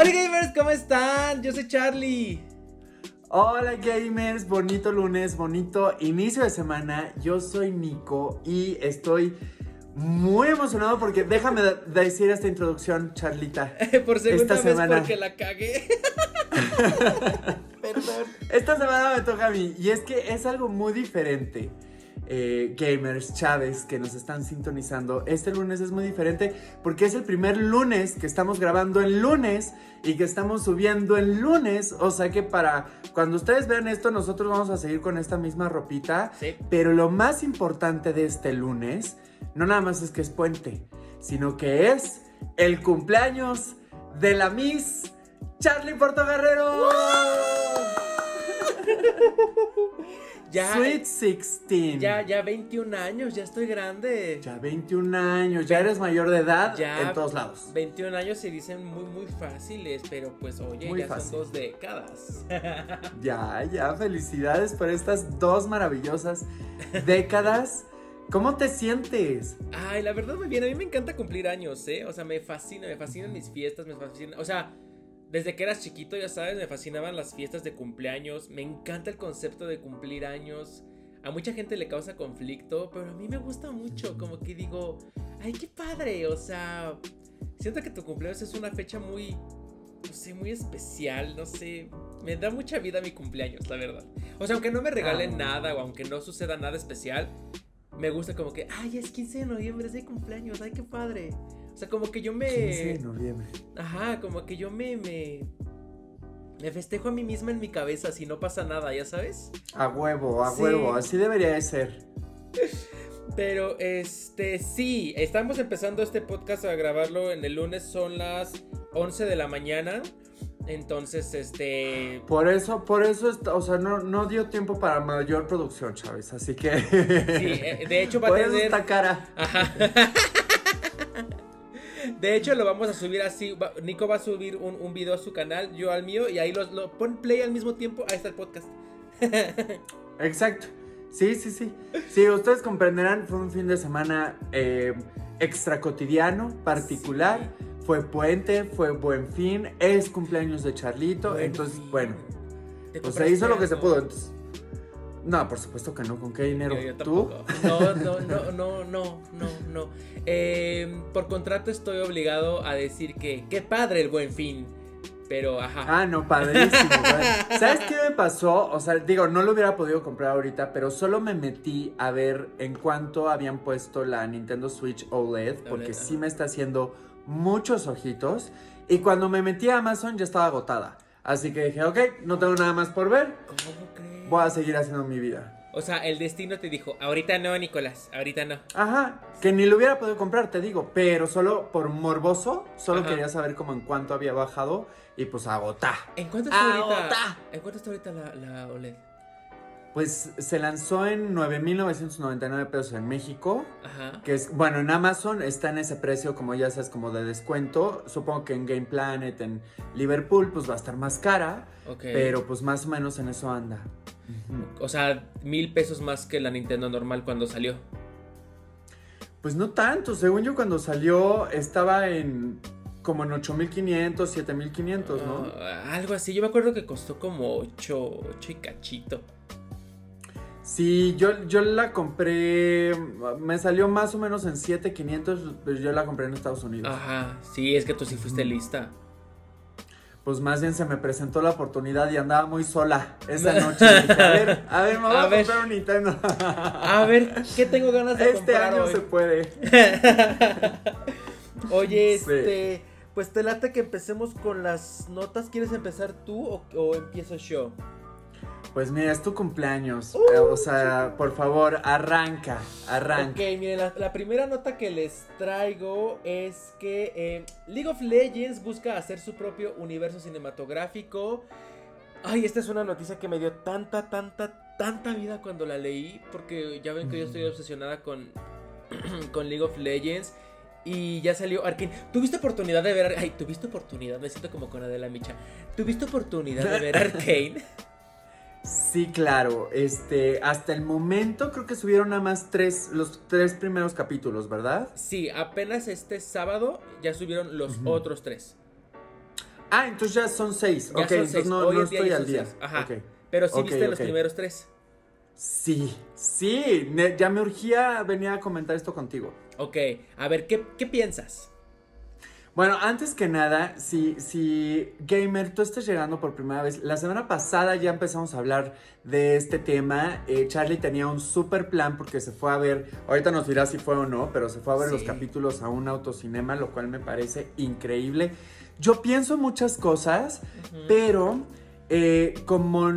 Hola gamers, ¿cómo están? Yo soy Charlie. Hola gamers, bonito lunes, bonito inicio de semana. Yo soy Nico y estoy muy emocionado porque déjame decir esta introducción, Charlita. Por segunda esta vez semana. porque la cagué. Perdón. Esta semana me toca a mí y es que es algo muy diferente. Eh, gamers, Chávez, que nos están sintonizando. Este lunes es muy diferente porque es el primer lunes que estamos grabando el lunes y que estamos subiendo el lunes. O sea que para cuando ustedes vean esto, nosotros vamos a seguir con esta misma ropita. Pero lo más importante de este lunes, no nada más es que es puente, sino que es el cumpleaños de la Miss Charlie Portogarrero. Ya, Sweet 16. Ya, ya 21 años, ya estoy grande. Ya 21 años, ya eres mayor de edad ya en todos lados. 21 años se dicen muy, muy fáciles, pero pues oye, ya son dos décadas. Ya, ya, felicidades por estas dos maravillosas décadas. ¿Cómo te sientes? Ay, la verdad muy bien, a mí me encanta cumplir años, ¿eh? O sea, me fascina, me fascinan mis fiestas, me fascina, o sea desde que eras chiquito, ya sabes, me fascinaban las fiestas de cumpleaños. Me encanta el concepto de cumplir años. A mucha gente le causa conflicto, pero a mí me gusta mucho. Como que digo, ay, qué padre. O sea, siento que tu cumpleaños es una fecha muy, no sé, muy especial. No sé, me da mucha vida mi cumpleaños, la verdad. O sea, aunque no me regalen ah. nada o aunque no suceda nada especial, me gusta como que, ay, es 15 de noviembre, es de cumpleaños, ay, qué padre. O sea, como que yo me. 15 de noviembre. Ajá, como que yo me, me. Me festejo a mí misma en mi cabeza si no pasa nada, ¿ya sabes? A huevo, a huevo, así debería de ser. Pero este, sí, estamos empezando este podcast a grabarlo en el lunes, son las 11 de la mañana. Entonces, este. Por eso, por eso, o sea, no, no dio tiempo para mayor producción, Chávez. Así que. Sí, eh, de hecho va a tener. cara. Ajá. De hecho, lo vamos a subir así. Nico va a subir un, un video a su canal, yo al mío, y ahí lo, lo pon play al mismo tiempo. Ahí está el podcast. Exacto. Sí, sí, sí. Sí, ustedes comprenderán, fue un fin de semana eh, extra cotidiano, particular. Fue puente, fue buen fin, es cumpleaños de Charlito. entonces, bueno, pues se hizo lo que se pudo. Entonces, no, por supuesto que no. ¿Con qué dinero? ¿Tú? No, no, no, no, no, no, no. Em, por contrato estoy obligado a decir que qué padre el buen fin. Pero, ajá. Ah, no, padrísimo. ¿Sabes qué me pasó? O sea, digo, no lo hubiera podido comprar ahorita, pero solo me metí a ver en cuánto habían puesto la Nintendo Switch OLED, porque sí me está haciendo muchos ojitos. Y cuando me metí a Amazon ya estaba agotada. Así que dije, ok, no tengo nada más por ver. ¿Cómo? Voy a seguir haciendo mi vida. O sea, el destino te dijo, ahorita no, Nicolás, ahorita no. Ajá, que ni lo hubiera podido comprar, te digo, pero solo por morboso, solo quería saber como en cuánto había bajado y pues agotá. ¿En cuánto está ahorita? ¿En cuánto está ahorita la, la OLED? Pues se lanzó en 9.999 pesos en México. Ajá. Que es, bueno, en Amazon está en ese precio, como ya sabes, como de descuento. Supongo que en Game Planet, en Liverpool, pues va a estar más cara. Ok. Pero pues más o menos en eso anda. O sea, mil pesos más que la Nintendo normal cuando salió. Pues no tanto, según yo cuando salió estaba en como en 8500, 7500, ¿no? Ah, algo así, yo me acuerdo que costó como 8, 8 y cachito. Sí, yo, yo la compré, me salió más o menos en 7500, pero yo la compré en Estados Unidos. Ajá, sí, es que tú sí fuiste lista pues más bien se me presentó la oportunidad y andaba muy sola esa noche. a ver, a ver, me voy a, comprar un Nintendo. a ver, ¿qué tengo ganas de este comprar Este año se puede. Oye, este, pues te late que empecemos con las notas. ¿Quieres empezar tú o, o empiezo yo? Pues mira, es tu cumpleaños. Eh, o sea, por favor, arranca, arranca. Ok, miren, la, primera nota que les traigo es que eh, League of Legends busca hacer su propio universo cinematográfico. Ay, esta es una noticia que me dio tanta, tanta, tanta vida cuando la leí. Porque ya ven que yo estoy obsesionada con, con League of Legends. Y ya salió Arkane. ¿Tuviste oportunidad de ver? Ay, ¿tuviste oportunidad? Me siento como con Adela Micha. ¿Tuviste oportunidad de ver Arkane? Sí, claro. Este, hasta el momento creo que subieron nada más tres, los tres primeros capítulos, ¿verdad? Sí, apenas este sábado ya subieron los otros tres. Ah, entonces ya son seis. Ya ok, son entonces seis. no, Hoy estoy al día. seis. Ajá. Ok. Pero sí viste los primeros tres. Sí, sí, ya me urgía venir a comentar esto contigo. Ok, a ver, ¿qué, qué piensas? Bueno, antes que nada, si, si Gamer, tú estás llegando por primera vez, la semana pasada ya empezamos a hablar de este tema. Eh, Charlie tenía un super plan porque se fue a ver, ahorita nos dirá si fue o no, pero se fue a ver Sí. los capítulos a un autocinema, lo cual me parece increíble. Yo pienso muchas cosas, pero eh, como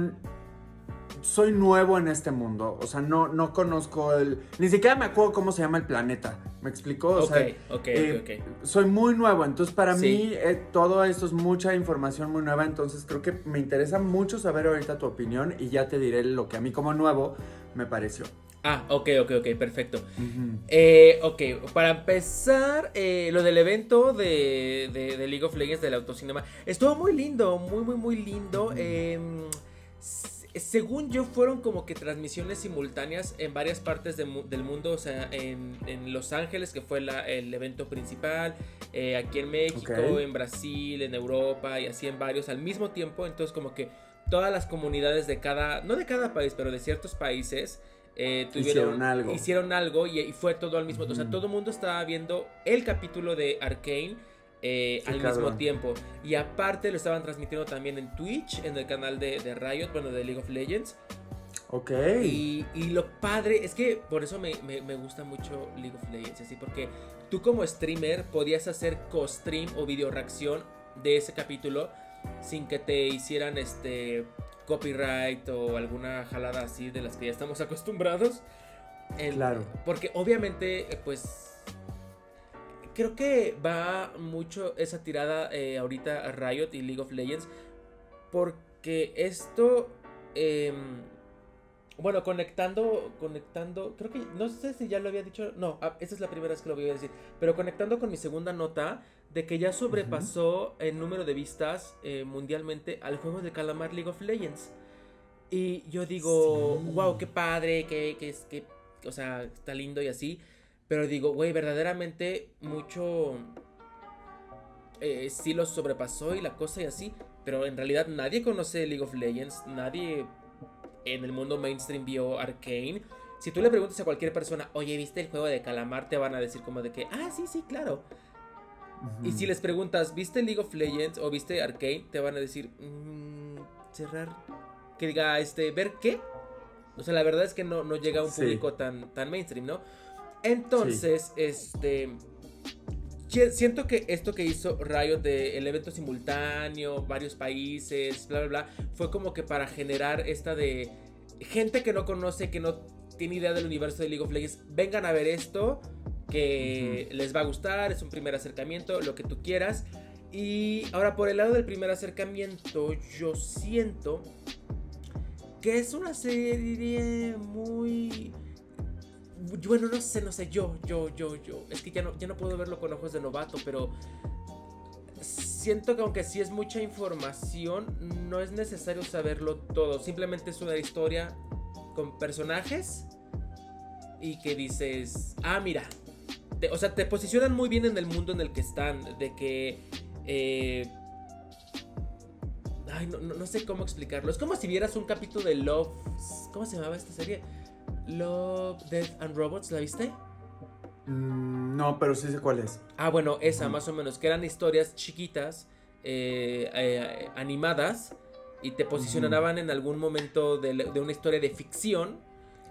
soy nuevo en este mundo, o sea, no, no conozco el... Ni siquiera me acuerdo cómo se llama el planeta, ¿me explicó? O Ok, sea, ok, eh, ok, ok. soy muy nuevo, entonces para Sí. mí eh, todo esto es mucha información muy nueva, entonces creo que me interesa mucho saber ahorita tu opinión y ya te diré lo que a mí como nuevo me pareció. Ah, ok, ok, ok, perfecto. Eh, ok, para empezar, eh, lo del evento de, de- de League of Legends del autocinema estuvo muy lindo, muy, muy, muy lindo. Eh, según yo, fueron como que transmisiones simultáneas en varias partes de mu- del mundo, o sea, en, en Los Ángeles, que fue la- el evento principal, eh, aquí en México, en Brasil, en Europa y así en varios al mismo tiempo. Entonces, como que todas las comunidades de cada, no de cada país, pero de ciertos países. eh, tuvieron, Hicieron algo. hicieron algo y, y fue todo al mismo tiempo. O sea, todo el mundo estaba viendo el capítulo de Arkane eh, al mismo tiempo. Y aparte lo estaban transmitiendo también en Twitch, en el canal de, de Riot, bueno, de League of Legends. Ok. Y, y lo padre es que por eso me, me- me gusta mucho League of Legends, así, porque tú como streamer podías hacer co-stream o video reacción de ese capítulo sin que te hicieran este copyright o alguna jalada así de las que ya estamos acostumbrados. Claro. Porque obviamente, pues. Creo que va mucho esa tirada eh, ahorita a Riot y League of Legends. Porque esto. em, bueno, conectando. Conectando. Creo que. No sé si ya lo había dicho. No, ah, esta es la primera vez que lo voy a decir. Pero conectando con mi segunda nota. De que ya sobrepasó el número de vistas eh, mundialmente al juego de calamar League of Legends. Y yo digo, Sí. wow, qué padre, que, que, o sea, está lindo y así. Pero digo, güey, verdaderamente mucho eh, sí lo sobrepasó y la cosa y así. Pero en realidad nadie conoce League of Legends, nadie en el mundo mainstream vio Arcane. Si tú le preguntas a cualquier persona, oye, ¿viste el juego de Calamar? Te van a decir como de que, ah, sí, sí, claro. Y si les preguntas, ¿viste League of Legends o viste Arcane? Te van a decir, "Mm, cerrar. Que diga, este, ¿ver qué? O sea, la verdad es que no, no llega a un Sí. público tan, tan mainstream, ¿no? Entonces, este. si- Siento que esto que hizo Riot de el evento simultáneo, varios países, bla, bla, bla, fue como que para generar esta de gente que no conoce, que no tiene idea del universo de League of Legends, vengan a ver esto, que les va a gustar, es un primer acercamiento, lo que tú quieras. Y ahora por el lado del primer acercamiento, yo siento que es una serie muy... Bueno, no sé, no sé, yo, yo, yo, yo. Es que ya no, ya no puedo verlo con ojos de novato, pero siento que aunque sí es mucha información, no es necesario saberlo todo. Simplemente es una historia con personajes y que dices, ah, mira. O sea, te posicionan muy bien en el mundo en el que están, de que... eh, Ay, no, no- no sé cómo explicarlo. Es como si vieras un capítulo de Love. ¿Cómo se llamaba esta serie? Love, Death and Robots, ¿la viste? Mm, no, pero sí sé cuál es. Ah, bueno, esa más o menos, que eran historias chiquitas, eh, eh, animadas, y te posicionaban en algún momento de, una historia de ficción,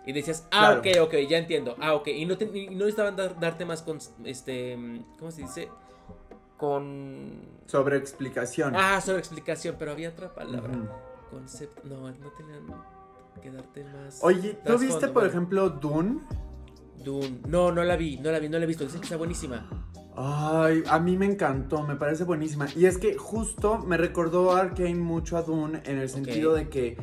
y decías, ah, Claro. ok, ok, ya entiendo, ah, ok, y no, te, y no necesitaban dar- darte más con, este, ¿cómo se dice? Con... Sobre explicación. Ah, sobre explicación, pero había otra palabra. Concepto, no, no tenían que darte más... Oye, ¿tú viste, por bueno. ejemplo, Dune? Dune. No, no la vi, no la vi, no la he visto, dicen que está buenísima. Ay, a mí me encantó, me parece buenísima. Y es que justo me recordó Arkane mucho a Dune en el sentido de que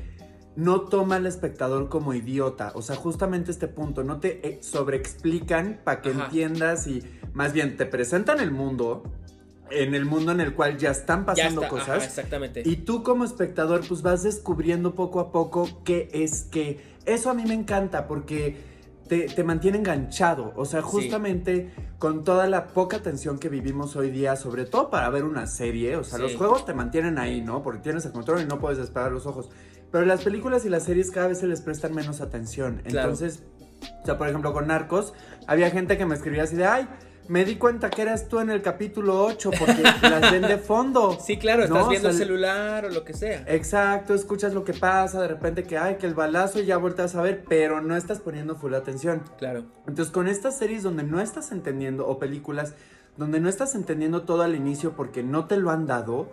no toma al espectador como idiota. O sea, justamente este punto, no te eh, sobreexplican para que Ajá. entiendas y más bien te presentan el mundo, en el mundo en el cual ya están Ya pasando ajá, cosas. exactamente. Y tú como espectador pues vas descubriendo poco a poco qué es que... Eso a mí me encanta porque te, te mantiene enganchado. O sea, justamente con toda la poca atención que vivimos hoy día, sobre todo para ver una serie. O sea, Sí. los juegos te mantienen ahí, ¿no? Porque tienes el control y no puedes despegar los ojos. Pero las películas y las series cada vez se les prestan menos atención. Claro. Entonces, o sea, por ejemplo, con Narcos, había gente que me escribía así de, ay, me di cuenta que eras tú en el capítulo 8 porque las ven de fondo. Sí, claro, estás No, o viendo sea, el celular o lo que sea. Exacto, escuchas lo que pasa, de repente que, ay, que el balazo y ya vueltas a ver, pero no estás poniendo full atención. Claro. Entonces, con estas series donde no estás entendiendo, o películas donde no estás entendiendo todo al inicio porque no te lo han dado,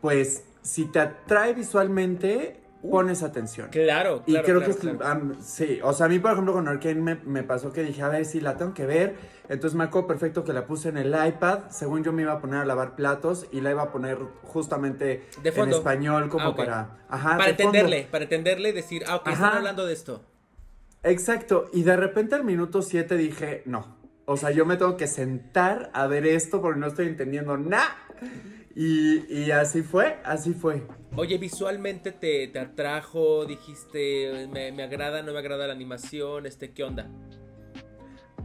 pues si te atrae visualmente, pones atención. Claro, Y claro, creo claro, que claro. sí, o sea, a mí por ejemplo con Arkane me, me pasó que dije, a ver si la tengo que ver. Entonces me acuerdo perfecto que la puse en el iPad. Según yo me iba a poner a lavar platos y la iba a poner justamente De en español como Ah, para... Ajá, para fondo. entenderle, para entenderle y decir, ah, ok, están hablando de esto. Exacto, y de repente al minuto 7 dije, no, o sea, yo me tengo que sentar a ver esto porque no estoy entendiendo nada. Y, y así fue, así fue. Oye, visualmente te, te atrajo, dijiste, me, me agrada, no me agrada la animación, este, ¿qué onda?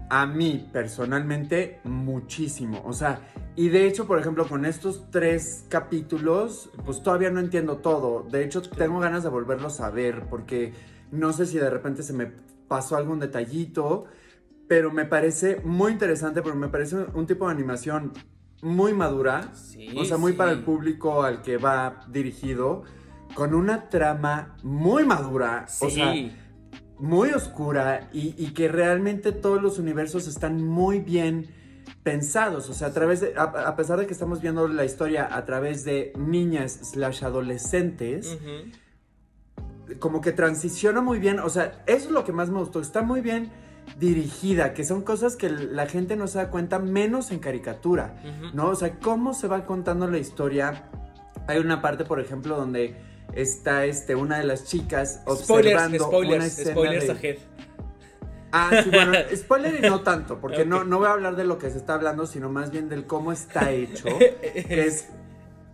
A mí, personalmente, muchísimo. O sea, y de hecho, por ejemplo, con estos tres capítulos, pues todavía no entiendo todo. De hecho, tengo ganas de volverlos a ver porque no sé si de repente se me pasó algún detallito, pero me parece muy interesante porque me parece un, un tipo de animación muy madura. Sí, o sea, muy sí. para el público al que va dirigido, con una trama muy madura. Sí, O sea, muy oscura y, y que realmente todos los universos están muy bien pensados. O sea, a través de, a, a pesar de que estamos viendo la historia a través de niñas slash adolescentes, como que transiciona muy bien. O sea, eso es lo que más me gustó. Está muy bien dirigida, que son cosas que la gente no se da cuenta, menos en caricatura. ¿no? O sea, cómo se va contando la historia. Hay una parte, por ejemplo, donde está este, una de las chicas Spoilers, observando una spoilers, escena spoilers de- ahead. Ah, sí, bueno, spoiler y no tanto, porque no, no voy a hablar de lo que se está hablando, sino más bien del cómo está hecho, que es...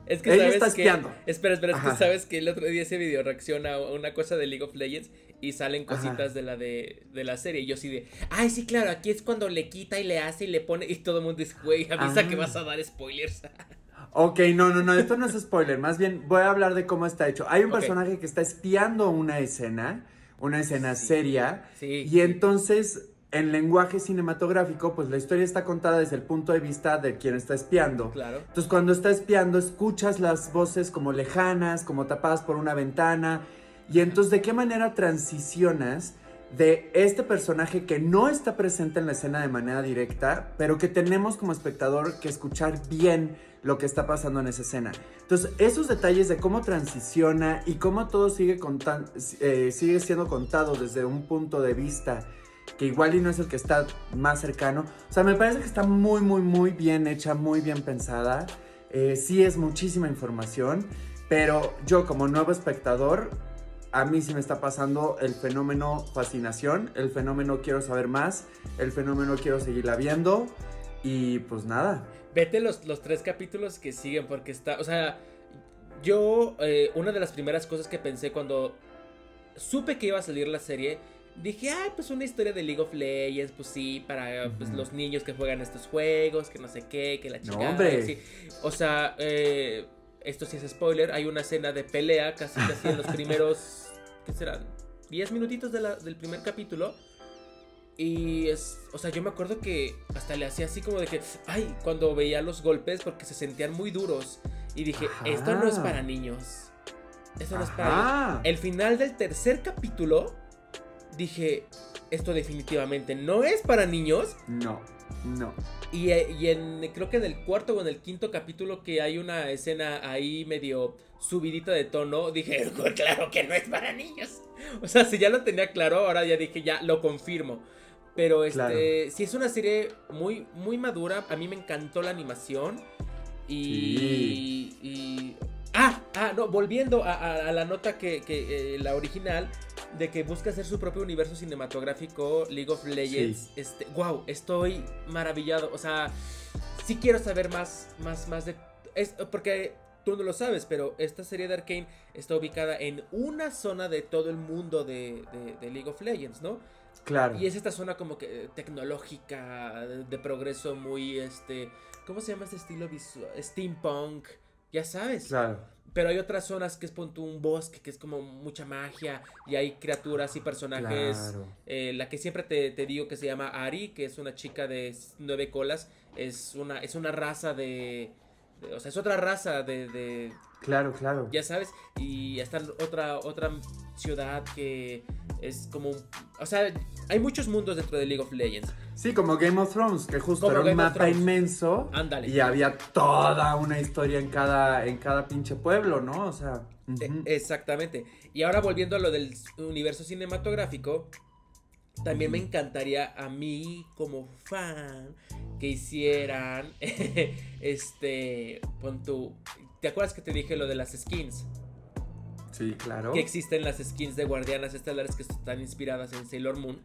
Es que Ella sabes está que. espiando. Espera, espera, es que sabes que el otro día ese video reacciona a una cosa de League of Legends y salen Ajá. cositas de la de, de la serie. Y yo sí de, ay, sí, claro, aquí es cuando le quita y le hace y le pone. Y todo el mundo dice, güey, avisa Ah. que vas a dar spoilers. Ok, no, no, no, esto no es spoiler, más bien voy a hablar de cómo está hecho. Hay un personaje que está espiando una escena, una escena Sí. seria, Sí. Y entonces, en lenguaje cinematográfico, pues la historia está contada desde el punto de vista de quien está espiando. Claro. Entonces, cuando está espiando, escuchas las voces como lejanas, como tapadas por una ventana. Y entonces, ¿de qué manera transicionas de este personaje que no está presente en la escena de manera directa, pero que tenemos como espectador que escuchar bien lo que está pasando en esa escena? Entonces, esos detalles de cómo transiciona y cómo todo sigue, eh, siendo contado desde un punto de vista que igual y no es el que está más cercano. O sea, me parece que está muy, muy, muy bien hecha, muy bien pensada. Eh, sí es muchísima información, pero yo como nuevo espectador, a mí sí me está pasando el fenómeno fascinación, el fenómeno quiero saber más, el fenómeno quiero seguirla viendo y pues nada. Vete los, los tres capítulos que siguen porque está, o sea, yo, eh, una de las primeras cosas que pensé cuando supe que iba a salir la serie, dije, ay, pues una historia de League of Legends, pues sí, para pues, los niños que juegan estos juegos, que no sé qué, que la No, chica... hombre. sí. O sea, eh, esto sí es spoiler, hay una escena de pelea casi casi en los primeros, ¿qué serán? 10 minutitos de la- del primer capítulo. Y es, o sea, yo me acuerdo que hasta le hacía así como de que, ay, cuando veía los golpes porque se sentían muy duros. Y dije, Ajá. esto no es para niños. Esto no es para niños. El final del tercer capítulo, dije, esto definitivamente no es para niños. No, no. Y, y en, creo que en el cuarto o en el quinto capítulo que hay una escena ahí medio subidita de tono, dije, claro que no es para niños. O sea, si ya lo tenía claro, ahora ya dije, ya lo confirmo. Pero este, Claro. sí es una serie muy, muy madura. A mí me encantó la animación. Y. y- ah, ah, no, volviendo a, a- a la nota que, que, eh, la original, de que busca hacer su propio universo cinematográfico, League of Legends. Este, wow, estoy maravillado. O sea, sí quiero saber más, más, más de. Es, porque tú no lo sabes, pero esta serie de Arkane está ubicada en una zona de todo el mundo de, de- de League of Legends, ¿no? Claro. Y es esta zona como que tecnológica, de, de progreso muy, este, ¿cómo se llama este estilo visual? Steampunk, ya sabes. Claro. Pero hay otras zonas que es punto un bosque, que es como mucha magia, y hay criaturas y personajes. Claro. Eh, la que siempre te, te digo que se llama Ari, que es una chica de nueve colas, es una, es una raza de- O sea, es otra raza de, de Claro, claro. ya sabes, y está otra, otra ciudad que es como... O sea, hay muchos mundos dentro de League of Legends. Sí, como Game of Thrones, que justo Como era un Game mapa inmenso. Ándale. Y había toda una historia en cada, en cada pinche pueblo, ¿no? O sea. Eh, Exactamente. Y ahora volviendo a lo del universo cinematográfico, también me encantaría a mí como fan que hicieran este pon ¿Te acuerdas que te dije lo de las skins? Sí, claro. Que existen las skins de guardianas estelares que están inspiradas en Sailor Moon.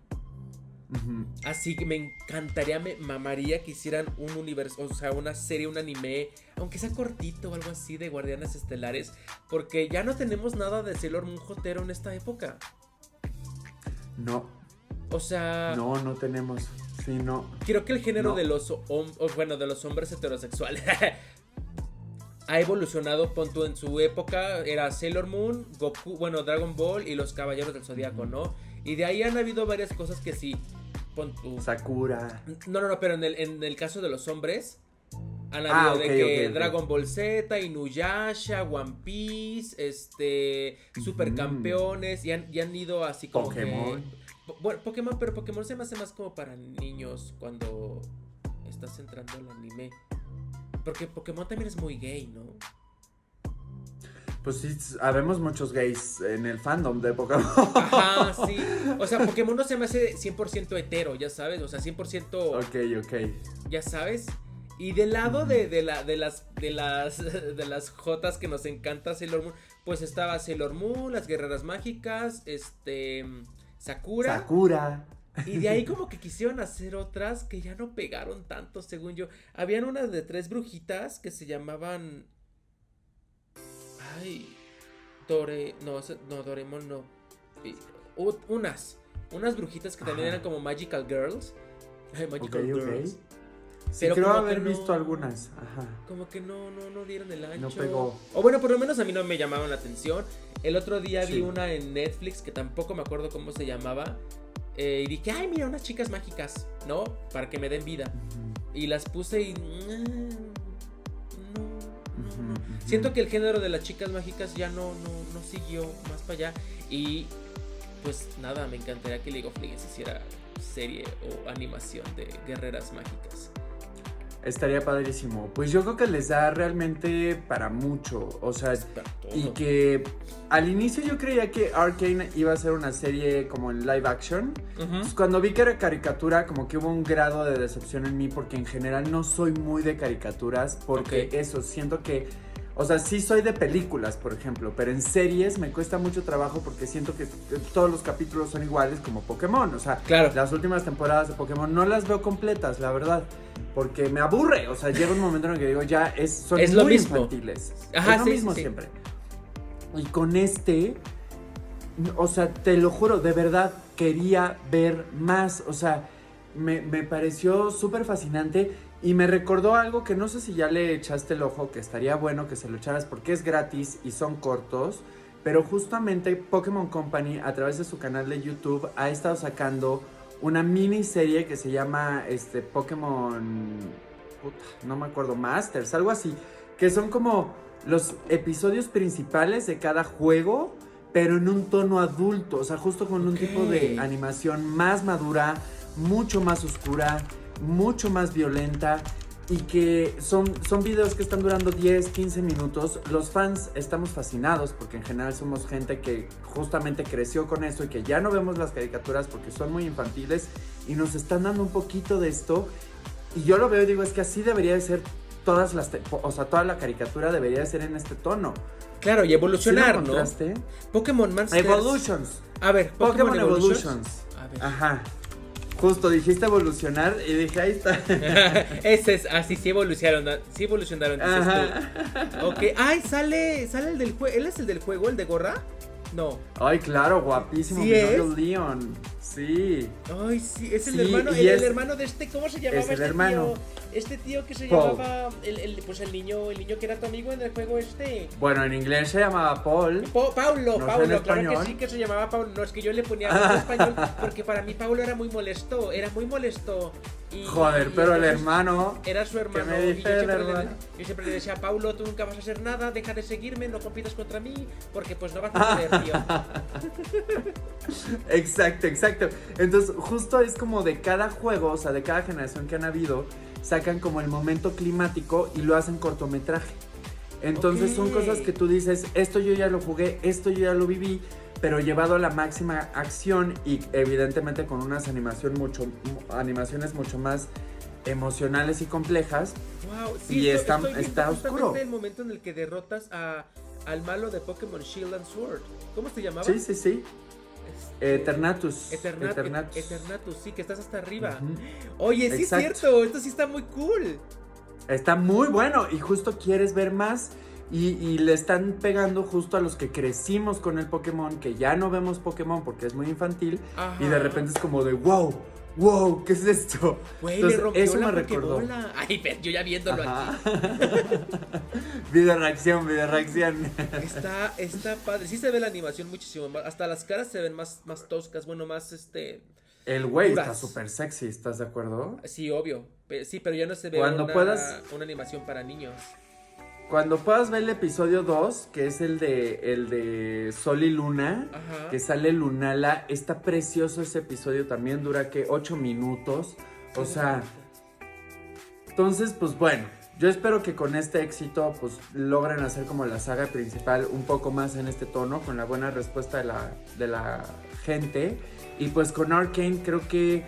Así que me encantaría, me mamaría que hicieran un universo, o sea, una serie, un anime, aunque sea cortito o algo así de Guardianas Estelares, porque ya no tenemos nada de Sailor Moon Jotero en esta época. No, O sea, no, no tenemos. Sí, no. creo que el género No. de los hom- bueno, de los hombres heterosexuales ha evolucionado, pon tú, en su época era Sailor Moon, Goku, bueno, Dragon Ball y los Caballeros del Zodiaco, ¿no? Y de ahí han habido varias cosas que sí, pon tú, Sakura. No, no, no, pero en el, en el caso de los hombres, han Ah, habido de que. Dragon Ball Z, Inuyasha, One Piece, este, Supercampeones, y han, y han ido así como Pokémon. que... Bueno, Pokémon, pero Pokémon se me hace más como para niños cuando estás entrando al anime. Porque Pokémon también es muy gay, ¿no? Pues sí, habemos muchos gays en el fandom de Pokémon. Ajá, sí. O sea, Pokémon no se me hace 100% hetero, ya sabes. O sea, 100%... ok, ok. ya sabes. Y del lado de, de la, de las de las de las jotas que nos encanta Sailor Moon, pues estaba Sailor Moon, las guerreras mágicas, este Sakura, Sakura. y de ahí como que quisieron hacer otras que ya no pegaron tanto, según yo. Habían unas de tres brujitas que se llamaban ay, Dore, no, no Doremon no. Unas, unas brujitas que también eran como Magical Girls. Ay, Magical. Girls. Sí, Pero creo haber no- visto algunas. Ajá. Como que no, no, no dieron el ancho. No pegó. O bueno, por lo menos a mí no me llamaron la atención. El otro día Sí. vi una en Netflix que tampoco me acuerdo cómo se llamaba. eh, y dije, ay, mira, unas chicas mágicas, ¿no? Para que me den vida. Ujú. Y las puse y. mm, No. Siento que el género de las chicas mágicas ya no, no, no siguió más para allá. Y pues nada, me encantaría que League of Legends hiciera serie o animación de guerreras mágicas. Estaría padrísimo. Pues yo creo que les da realmente para mucho. O sea, y que al inicio yo creía que Arcane iba a ser una serie como en live action. Pues cuando vi que era caricatura, como que hubo un grado de decepción en mí, porque en general no soy muy de caricaturas, porque eso, siento que, o sea, sí soy de películas, por ejemplo, pero en series me cuesta mucho trabajo porque siento que todos los capítulos son iguales como Pokémon, o sea, Claro. las últimas temporadas de Pokémon no las veo completas, la verdad. Porque me aburre, o sea, llega un momento en el que digo, ya es, son Es lo muy mismo. infantiles. Ajá, es lo sí, mismo sí. siempre. Y con este, o sea, te lo juro, de verdad quería ver más. O sea, me, me pareció súper fascinante y me recordó algo que no sé si ya le echaste el ojo, que estaría bueno que se lo echaras porque es gratis y son cortos. Pero justamente Pokémon Company a través de su canal de YouTube ha estado sacando una miniserie que se llama este Pokémon puta, no me acuerdo Masters, algo así, que son como los episodios principales de cada juego, pero en un tono adulto, o sea, justo con un tipo de animación más madura, mucho más oscura, mucho más violenta y que son, son videos que están durando 10, 15 minutos. Los fans estamos fascinados porque en general somos gente que justamente creció con esto y que ya no vemos las caricaturas porque son muy infantiles y nos están dando un poquito de esto. Y yo lo veo y digo, es que así debería de ser todas las, o sea, toda la caricatura debería de ser en este tono. Claro, y ¿Sí evolucionar, ¿no? encontraste? Pokémon Masters. Evolutions. A ver, Pokémon, Pokémon, Evolutions. Evolutions. A ver. Ajá. Justo dijiste evolucionar y dije, ahí está. Ese es, así sí evolucionaron, sí evolucionaron, dices Ajá. tú. Ok, ay, sale, sale el del juego, ¿él es el del juego, el de gorra? No. Ay, claro, guapísimo. ¿Sí es? Leon. Sí. Ay, sí, es el Sí, hermano, el, es- el hermano de este, ¿cómo se llamaba es el este hermano. tío? Este tío que se Paul. llamaba, el, el- pues el niño, el niño que era tu amigo en el juego este. Bueno, en inglés se llamaba Paul. Po- Paulo, No Paulo, claro español. que sí que se llamaba Paulo. No, es que yo le ponía en español porque para mí Paulo era muy molesto, era muy molesto. Y, Joder, y pero el hermano. Era su hermano. me y dice yo, el siempre le, hermano? yo siempre le decía, Paulo, tú nunca vas a hacer nada, deja de seguirme, no compitas contra mí, porque pues no vas a poder, tío. Exacto, exacto. Entonces, justo es como de cada juego, o sea, de cada generación que han habido, sacan como el momento climático y lo hacen cortometraje. Entonces son cosas que tú dices, esto yo ya lo jugué, esto yo ya lo viví, pero llevado a la máxima acción y evidentemente con unas animación mucho, mu- animaciones mucho más emocionales y complejas. Wow, Y esto- está- está oscuro. el momento en el que derrotas a, al malo de Pokémon Shield and Sword. ¿Cómo se llamaba? Sí, sí, sí. Este, Eternatus. Eternat- Eternatus. Eternatus, sí, que estás hasta arriba. Oye, sí Exacto. es cierto, esto sí está muy cool. Está muy bueno y justo quieres ver más y, y le están pegando justo a los que crecimos con el Pokémon, que ya no vemos Pokémon porque es muy infantil y de repente es como de wow, wow, ¿qué es esto? Güey, Entonces, le rompió eso la me recordó. Pokébola. Ay, yo ya viéndolo Ajá. aquí. video reacción, video reacción. Está, está padre. Sí se ve la animación muchísimo más. Hasta las caras se ven más, más toscas. Bueno, más este. El güey está súper sexy, ¿estás de acuerdo? Sí, obvio. Sí, pero ya no se ve Cuando una, puedas- una animación para niños. Cuando puedas ver el episodio 2, que es el de, el de Sol y Luna, Ajá. que sale Lunala, está precioso ese episodio también, dura que 8 minutos. O sea, entonces, pues bueno, yo espero que con este éxito, pues logren hacer como la saga principal un poco más en este tono, con la buena respuesta de la, de la gente. Y pues con Arkane creo que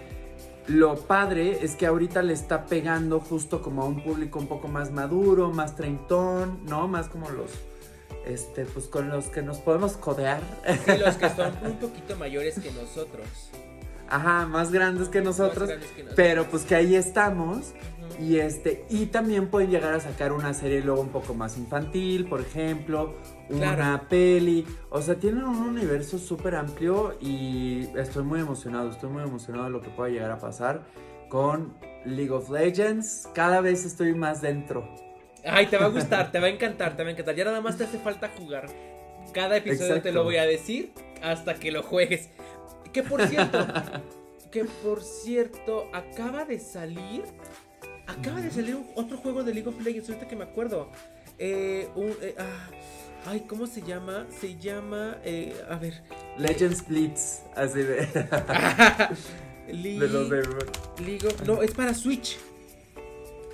lo padre es que ahorita le está pegando justo como a un público un poco más maduro, más treintón, ¿no? Más como los, este, pues con los que nos podemos codear. Sí, los que son un poquito mayores que nosotros. Ajá, más grandes que nosotros. Más grandes que nosotros. Pero pues que ahí estamos. Y este, y también pueden llegar a sacar una serie luego un poco más infantil, por ejemplo, una peli. O sea, tienen un universo súper amplio y estoy muy emocionado, estoy muy emocionado de lo que pueda llegar a pasar con League of Legends. Cada vez estoy más dentro. Ay, te va a gustar, te va a encantar, te va a encantar. Ya nada más te hace falta jugar. Cada episodio te lo voy a decir hasta que lo juegues. Que por cierto, que por cierto, acaba de salir. Acaba de salir otro juego de League of Legends, ahorita que me acuerdo. Eh, un, eh, ah, ay, ¿cómo se llama? Se llama. eh, a ver. Legends Blitz, así de, League, de los de... League of- no, es para Switch.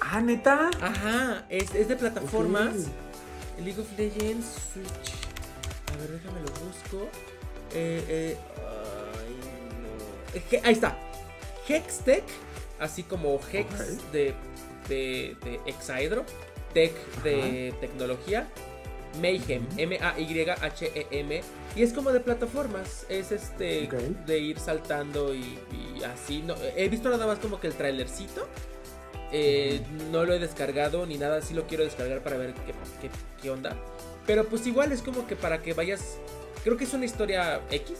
Ah, neta. Ajá, es, es de plataformas. Ok. League of Legends Switch. A ver, déjame lo busco. Eh, eh, ay, no. Ahí está. Hextech, así como Hex de, de, de Exaedro. Tech de tecnología. Mayhem. M-A-Y-H-E-M. Y es como de plataformas. Es este Ok. de ir saltando y, y así. No, he visto nada más como que el trailercito. Eh, no lo he descargado ni nada, sí lo quiero descargar para ver qué, qué- qué onda. Pero pues igual es como que para que vayas. Creo que es una historia X.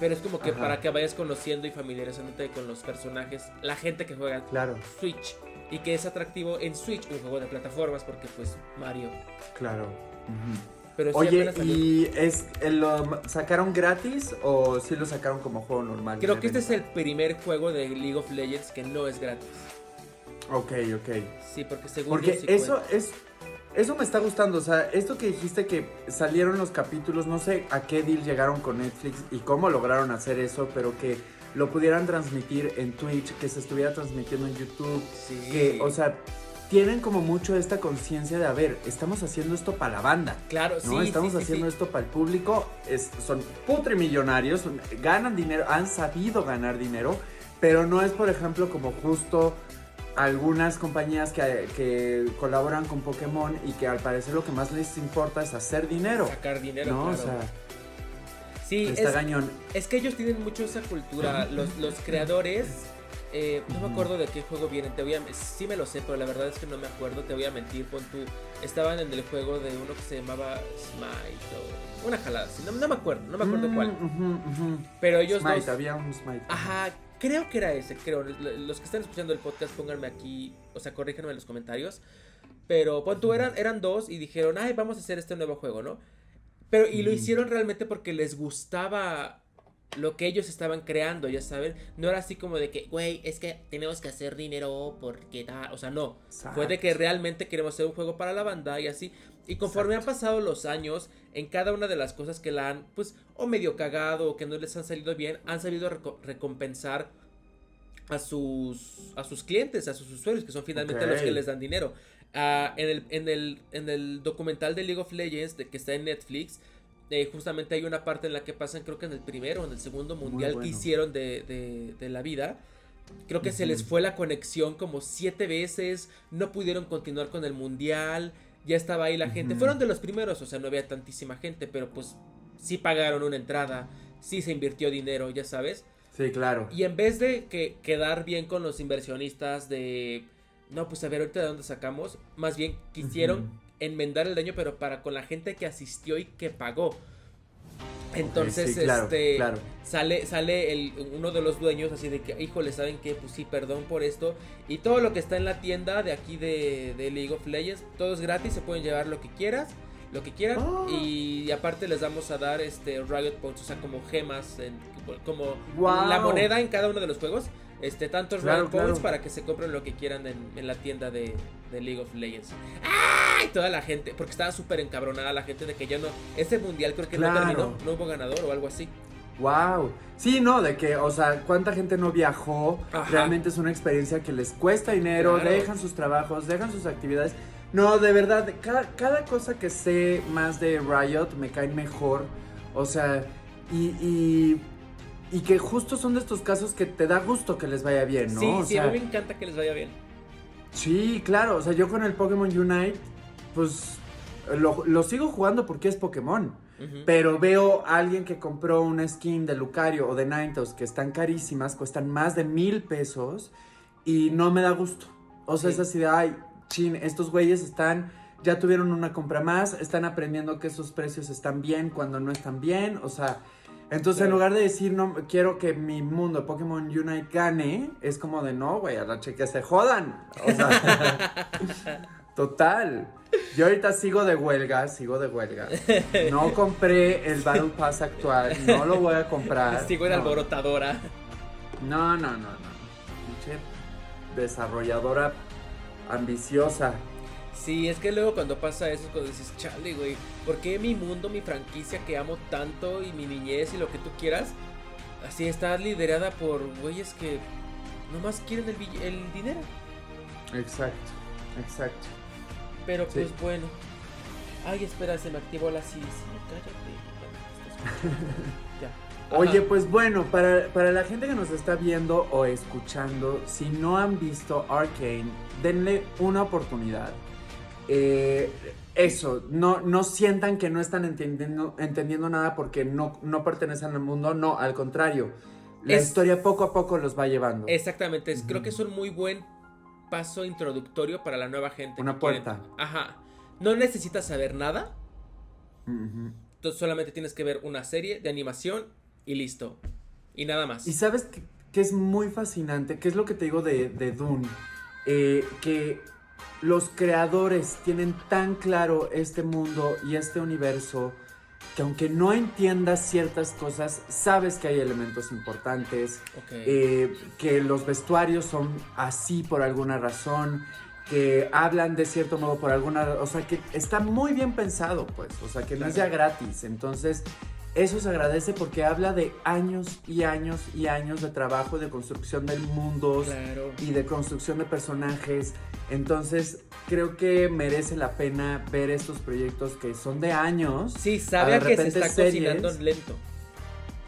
Pero es como que Ajá. para que vayas conociendo y familiarizándote con los personajes. La gente que juega Claro, Switch. Y que es atractivo en Switch un juego de plataformas. Porque pues Mario. claro. Pero sí Oye. ¿y es lo sacaron gratis o sí lo sacaron como juego normal? Creo que este es el primer juego de League of Legends que no es gratis. Ok, ok. Sí, porque según Porque yo sí eso cuenta. es eso me está gustando, o sea, esto que dijiste que salieron los capítulos, no sé a qué deal llegaron con Netflix y cómo lograron hacer eso, pero que lo pudieran transmitir en Twitch, que se estuviera transmitiendo en YouTube, Sí. que, o sea, tienen como mucho esta conciencia de, a ver, estamos haciendo esto para la banda. Claro, ¿no? sí. Estamos sí, haciendo sí. esto para el público, es- son putrimillonarios, ganan dinero, han sabido ganar dinero, pero no es, por ejemplo, como justo algunas compañías que, que colaboran con Pokémon y que al parecer lo que más les importa es hacer dinero, Sacar dinero, ¿no? claro. O sea, sí, está es, gañón. es que ellos tienen mucho esa cultura. Los, los creadores Eh, no me acuerdo de qué juego vienen. Te voy a, sí me lo sé, pero la verdad es que no me acuerdo. Te voy a mentir. Pon tú. Estaban en el juego de uno que se llamaba Smite o una jalada. No, no me acuerdo. No me acuerdo Mm, cuál. Pero ellos Smite, dos. había un Smite. Ajá, creo que era ese, creo. Los que están escuchando el podcast, pónganme aquí, o sea, corríjanme en los comentarios. Pero pon tú, eran, eran dos y dijeron, ay, vamos a hacer este nuevo juego, ¿no? Pero, y lo hicieron realmente porque les gustaba lo que ellos estaban creando, ya saben. No era así como de que, güey, es que tenemos que hacer dinero porque tal. O sea, no. Fue de que realmente queremos hacer un juego para la banda y así. Y conforme Exacto. han pasado los años, en cada una de las cosas que la han, pues, o medio cagado o que no les han salido bien, han sabido reco- recompensar a sus, a sus clientes, a sus usuarios, que son finalmente los que les dan dinero. Ah, en, el, en, el, en el documental de League of Legends, de, que está en Netflix, eh, justamente hay una parte en la que pasan, creo que en el primero o en el segundo mundial que hicieron de, de, de la vida. Creo que se les fue la conexión como siete veces, no pudieron continuar con el mundial, ya estaba ahí la gente. Fueron de los primeros, o sea, no había tantísima gente, pero pues sí pagaron una entrada, sí se invirtió dinero, ya sabes. Sí, claro. Y en vez de que quedar bien con los inversionistas de, no, pues a ver ahorita de dónde sacamos, más bien quisieron. Enmendar el daño, pero para con la gente que asistió y que pagó. Entonces, sí, claro, este, claro. sale, sale el, uno de los dueños así de que, híjole, ¿saben qué? Pues sí, perdón por esto. Y todo lo que está en la tienda de aquí de, de League of Legends, todo es gratis, se pueden llevar lo que quieras, lo que quieran. Oh. Y aparte les vamos a dar este Riot Points, o sea, como gemas, en- como la moneda en cada uno de los juegos. Este, tantos Claro, Points para que se compren lo que quieran en, en la tienda de, de League of Legends. ¡Ay! Toda la gente, porque estaba súper encabronada la gente de que ya no. Ese mundial creo que no terminó, no hubo ganador o algo así. Wow. Sí, no, de que, o sea, cuánta gente no viajó. Ajá. Realmente es una experiencia que les cuesta dinero, dejan sus trabajos, dejan sus actividades. No, de verdad, cada, cada cosa que sé más de Riot me cae mejor. O sea, y, y, y que justo son de estos casos que te da gusto que les vaya bien, ¿no? sí, O sí, sea, a mí me encanta que les vaya bien. Sí, claro. O sea, yo con el Pokémon Unite, pues lo, lo sigo jugando porque es Pokémon. Pero veo a alguien que compró una skin de Lucario o de Ninetales que están carísimas, cuestan más de mil pesos y no me da gusto. O sea, Sí. es así de, ay, chin, estos güeyes están, ya tuvieron una compra más, están aprendiendo que esos precios están bien cuando no están bien. O sea, entonces en lugar de decir, no, quiero que mi mundo Pokémon Unite gane, es como de, no, güey, a la que se jodan. O sea, total. Yo ahorita sigo de huelga, sigo de huelga. No compré el Battle Pass actual, no lo voy a comprar. Sigo en no. alborotadora. No, no, no, no. Desarrolladora ambiciosa. Sí, es que luego cuando pasa eso es cuando dices, chale, güey, ¿por qué mi mundo, mi franquicia que amo tanto y mi niñez y lo que tú quieras, así está liderada por güeyes que nomás quieren el, dinero? Exacto, exacto. Pero Sí. pues bueno. Ay, espera, se me activó la sí, sí, cállate. Ya. Oye, pues bueno, para, para la gente que nos está viendo o escuchando, si no han visto Arcane, denle una oportunidad. Eh, eso, no, no sientan que no están entendiendo, entendiendo nada porque no, no pertenecen al mundo, no, al contrario. La Es- historia poco a poco los va llevando. Exactamente, es- creo que es un muy buen paso introductorio para la nueva gente. Una puerta. Ajá. No necesitas saber nada, solamente tienes que ver una serie de animación y listo. Y nada más. Y sabes que, que es muy fascinante, que es lo que te digo de, de Dune, Eh, que los creadores tienen tan claro este mundo y este universo que aunque no entiendas ciertas cosas, sabes que hay elementos importantes, eh, que los vestuarios son así por alguna razón, que hablan de cierto modo por alguna o sea, que está muy bien pensado, pues, o sea, que no es ya gratis, entonces eso se agradece porque habla de años y años y años de trabajo, de construcción del mundo claro. y de construcción de personajes, entonces creo que merece la pena ver estos proyectos que son de años. Sí, sabe a que se está series. cocinando lento.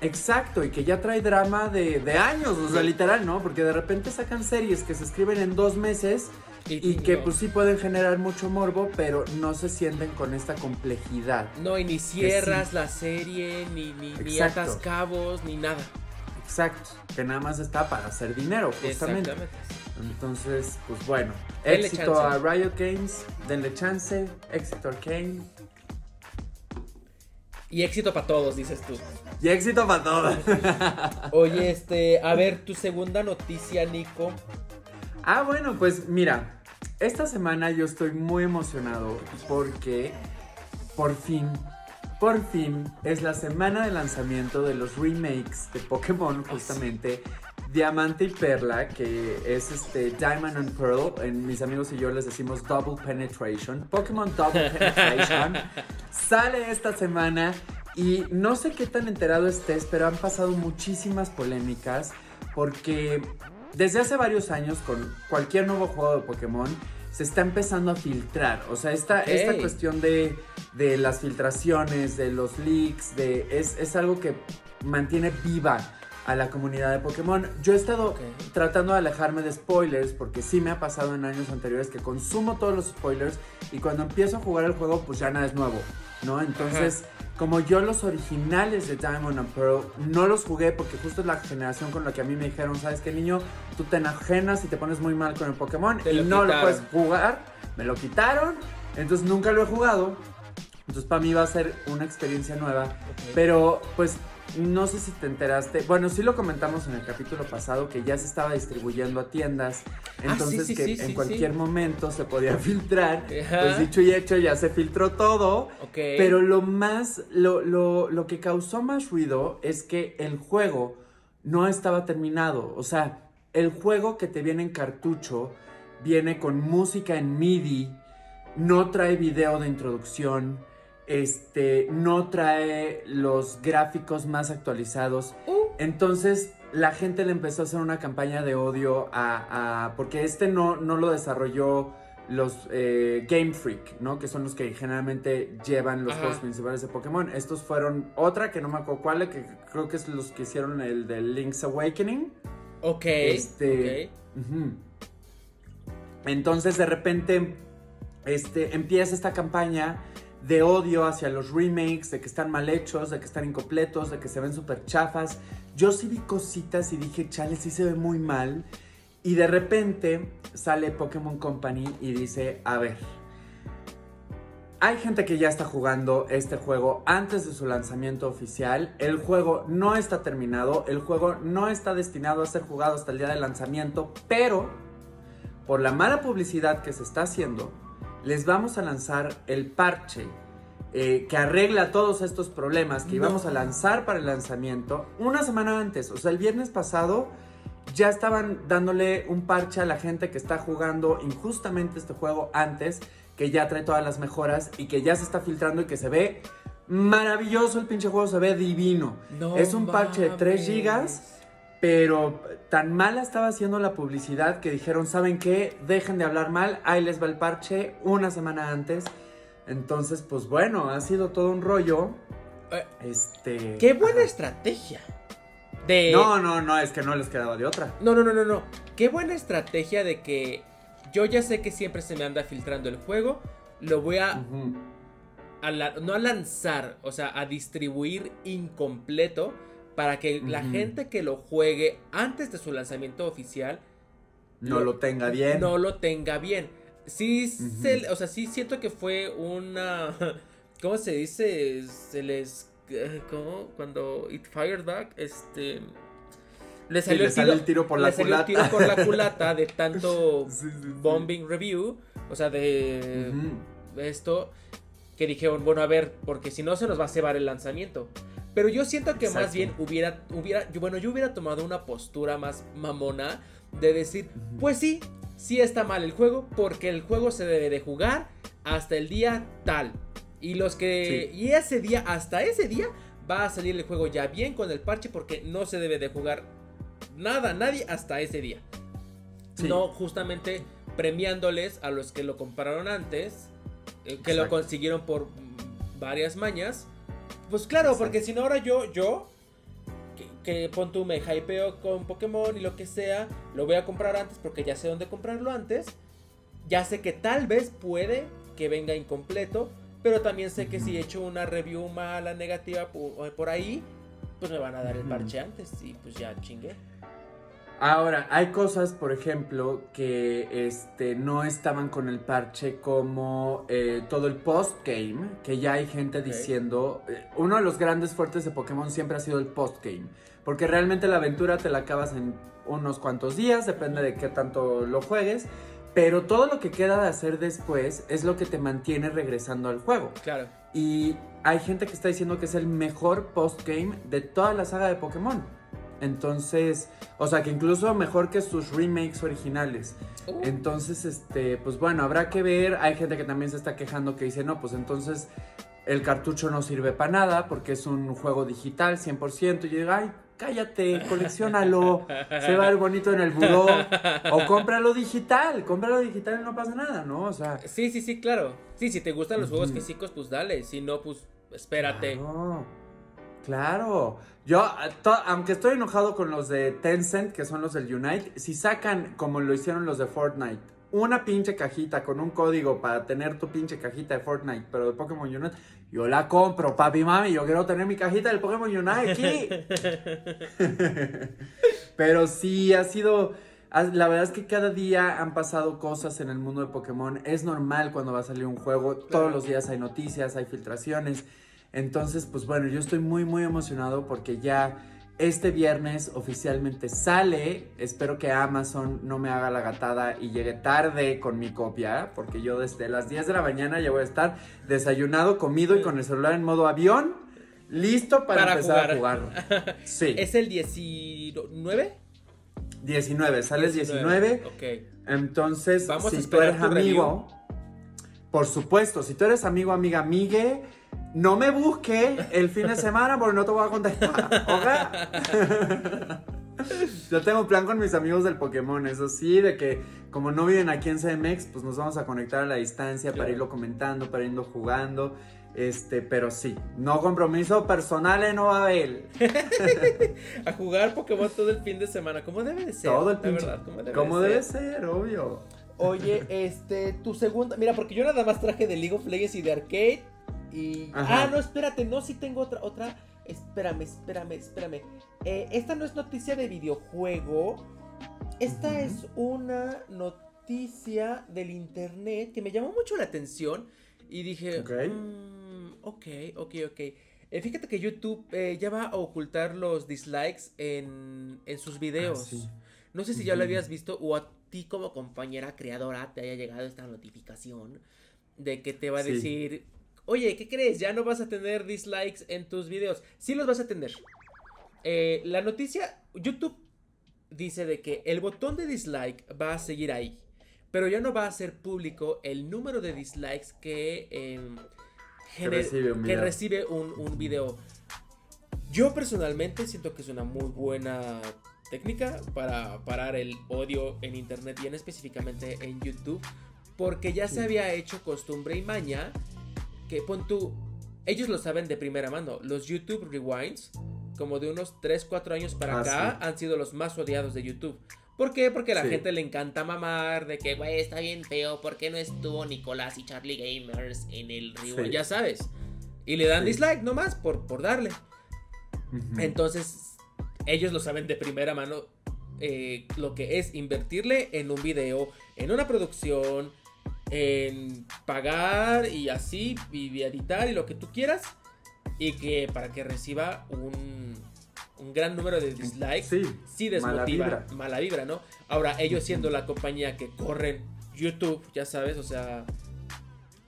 Exacto, y que ya trae drama de, de años, o sea, literal, ¿no? Porque de repente sacan series que se escriben en dos meses y que no, pues sí pueden generar mucho morbo, pero no se sienten con esta complejidad. No, y ni cierras la serie, ni, ni, ni atas cabos, ni nada. Exacto, que nada más está para hacer dinero, justamente. Exactamente. Entonces, pues bueno, Denle éxito chance. a Riot Games, denle chance, éxito a Arcane Y éxito para todos, dices tú. y éxito para todos. Oye, este, a ver, tu segunda noticia, Nico. Ah, bueno, pues mira, esta semana yo estoy muy emocionado porque por fin, por fin es la semana de lanzamiento de los remakes de Pokémon, justamente. Diamante y Perla, que es este Diamond and Pearl, en mis amigos y yo les decimos Double Penetration. Pokémon Double Penetration sale esta semana y no sé qué tan enterado estés, pero han pasado muchísimas polémicas porque desde hace varios años con cualquier nuevo juego de Pokémon se está empezando a filtrar. O sea, esta, esta cuestión de, de las filtraciones, de los leaks, de, es, es algo que mantiene viva a la comunidad de Pokémon. Yo he estado tratando de alejarme de spoilers porque sí me ha pasado en años anteriores que consumo todos los spoilers y cuando empiezo a jugar el juego pues ya nada es nuevo, ¿no? Entonces, como yo los originales de Diamond and Pearl no los jugué porque justo es la generación con la que a mí me dijeron, ¿sabes qué niño? Tú te enajenas y te pones muy mal con el Pokémon Te y lo no lo quitaron. puedes jugar. Me lo quitaron, entonces nunca lo he jugado. Entonces para mí va a ser una experiencia nueva. Pero pues no sé si te enteraste. Bueno, sí lo comentamos en el capítulo pasado que ya se estaba distribuyendo a tiendas. Ah, Entonces sí, sí, que sí, en cualquier momento se podía filtrar. Ajá. Pues dicho y hecho, ya se filtró todo. Pero lo más, lo, lo, lo que causó más ruido es que el juego no estaba terminado. O sea, el juego que te viene en cartucho viene con música en MIDI, no trae video de introducción, este, no trae los gráficos más actualizados. Uh, Entonces la gente le empezó a hacer una campaña de odio a, a- porque este no, no lo desarrolló los eh, Game Freak, ¿no? Que son los que generalmente llevan los Ajá. juegos principales de Pokémon. Estos fueron otra que no me acuerdo cuál, que creo que es los que hicieron el de Link's Awakening. ok. Este. Entonces de repente este, empieza esta campaña de odio hacia los remakes, de que están mal hechos, de que están incompletos, de que se ven súper chafas. Yo sí vi cositas y dije, chale, sí se ve muy mal. Y de repente sale Pokémon Company y dice, a ver, hay gente que ya está jugando este juego antes de su lanzamiento oficial. El juego no está terminado, el juego no está destinado a ser jugado hasta el día del lanzamiento, pero por la mala publicidad que se está haciendo, les vamos a lanzar el parche eh, que arregla todos estos problemas que No. íbamos a lanzar para el lanzamiento una semana antes. O sea, el viernes pasado ya estaban dándole un parche a la gente que está jugando injustamente este juego antes, que ya trae todas las mejoras y que ya se está filtrando y que se ve maravilloso. El pinche juego se ve divino. No es un parche de 3 mames. gigas. Pero tan mala estaba haciendo la publicidad que dijeron, ¿saben qué? Dejen de hablar mal, ahí les va el parche una semana antes. Entonces, pues bueno, ha sido todo un rollo. Eh, Este. Qué buena ajá. estrategia. De. No, no, no, es que no les quedaba de otra. No, no, no, no, no. Qué buena estrategia de que yo ya sé que siempre se me anda filtrando el juego. Lo voy a, Ujú. a la- no a lanzar, o sea, a distribuir incompleto para que la gente que lo juegue antes de su lanzamiento oficial No lo tenga bien. no lo tenga bien. Sí, se- o sea, sí siento que fue una. ¿Cómo se dice? Se les. eh, ¿Cómo? Cuando It Fired Back, este. Le Sí, salió, le el, sale tiro, el tiro por le la salió el culata. tiro por la culata de tanto Sí, sí, sí. bombing review. O sea, de esto. Que dijeron, bueno, a ver, porque si no se nos va a cebar el lanzamiento. Pero yo siento que más bien hubiera, hubiera, yo, bueno, yo hubiera tomado una postura más mamona de decir, pues sí, sí está mal el juego, porque el juego se debe de jugar hasta el día tal. Y los que, Sí. y ese día, hasta ese día, va a salir el juego ya bien con el parche, porque no se debe de jugar nada, nadie hasta ese día. Sí. No justamente premiándoles a los que lo compraron antes, eh, que lo consiguieron por varias mañas. Pues claro, Exacto. porque si no ahora yo, yo, que, que pon tú me hypeo con Pokémon y lo que sea, lo voy a comprar antes porque ya sé dónde comprarlo antes. Ya sé que tal vez puede que venga incompleto, pero también sé que si he hecho una review mala, negativa por, por ahí, pues me van a dar el parche antes y pues ya chingué. Ahora, hay cosas, por ejemplo, que este, no estaban con el parche como eh, todo el post-game, que ya hay gente diciendo, eh, uno de los grandes fuertes de Pokémon siempre ha sido el post-game, porque realmente la aventura te la acabas en unos cuantos días, depende de qué tanto lo juegues, pero todo lo que queda de hacer después es lo que te mantiene regresando al juego. Claro. Y hay gente que está diciendo que es el mejor post-game de toda la saga de Pokémon. Entonces, o sea, que incluso mejor que sus remakes originales. Uh. Entonces, este, pues bueno, habrá que ver. Hay gente que también se está quejando que dice, no, pues entonces el cartucho no sirve para nada porque es un juego digital 100%. Y yo digo, ay, cállate, coleccionalo, se va a ver bonito en el buró. O cómpralo digital, cómpralo digital y no pasa nada, ¿no? O sea... Sí, sí, sí, claro. Sí, si te gustan los juegos físicos, pues dale. Si no, pues espérate. Claro, claro. Yo, to- aunque estoy enojado con los de Tencent, que son los del Unite, si sacan como lo hicieron los de Fortnite, una pinche cajita con un código para tener tu pinche cajita de Fortnite, pero de Pokémon Unite, yo la compro, papi, mami, yo quiero tener mi cajita del Pokémon Unite aquí. pero sí, ha sido... La verdad es que cada día han pasado cosas en el mundo de Pokémon. Es normal cuando va a salir un juego. Todos los días hay noticias, hay filtraciones. Entonces, pues bueno, yo estoy muy, muy emocionado porque ya este viernes oficialmente sale. Espero que Amazon no me haga la gatada y llegue tarde con mi copia, porque yo desde las 10 de la mañana ya voy a estar desayunado, comido y con el celular en modo avión, listo para, Para empezar a jugar. Sí, ¿Es el 19? 19, sale el 19. Ok. Entonces, Vamos a si tú esperar eres tu amigo, por supuesto, si tú eres amigo, amiga, amigue, no me busque el fin de semana porque no te voy a contestar, ¿ok? Yo tengo un plan con mis amigos del Pokémon, eso sí, de que como no viven aquí en CMX, pues nos vamos a conectar a la distancia para irlo comentando, para irlo jugando. Este, pero sí, no compromiso personal no va a jugar Pokémon todo el fin de semana. ¿Cómo debe de ser? Todo el pinche. verdad, ¿cómo debe, Como de debe ser, obvio. Oye, este, tu segunda. Mira, porque yo nada más traje de League of Legends y de Arcade. Y. Ajá. Ah, no, espérate, no, sí tengo otra. otra. Espérame, espérame, espérame. Eh, esta no es noticia de videojuego. Esta es una noticia del internet que me llamó mucho la atención. Y dije, Ok. "Mm, ok, ok, ok. Eh, fíjate que YouTube eh, ya va a ocultar los dislikes en, en sus videos. Ah, sí. No sé si ya lo habías visto o a ti como compañera creadora te haya llegado esta notificación de que te va a Sí. decir, oye, ¿qué crees? Ya no vas a tener dislikes en tus videos. Sí los vas a tener. Eh, la noticia, YouTube dice de que el botón de dislike va a seguir ahí, pero ya no va a ser público el número de dislikes que, em, recibe un que recibe un, un video. Yo personalmente siento que es una muy buena técnica para parar el odio en internet y en específicamente en YouTube, porque ya se había hecho costumbre y maña que pon tú, ellos lo saben de primera mano, los YouTube Rewinds, como de unos 3, 4 años para Ah, acá, sí. han sido los más odiados de YouTube. ¿Por qué? Porque a la Sí. gente le encanta mamar de que, güey, está bien feo, ¿por qué no estuvo Nicolás y Charlie Gamers en el Rewind? Sí. Ya sabes. Y le dan dislike nomás por, por darle. Entonces, ellos lo saben de primera mano eh, lo que es invertirle en un video, en una producción, en pagar y así, y editar y lo que tú quieras, y que para que reciba un, un gran número de dislikes, Sí, sí mala desmotiva, vibra. mala vibra, ¿no? Ahora, ellos siendo la compañía que corren YouTube, ya sabes, o sea,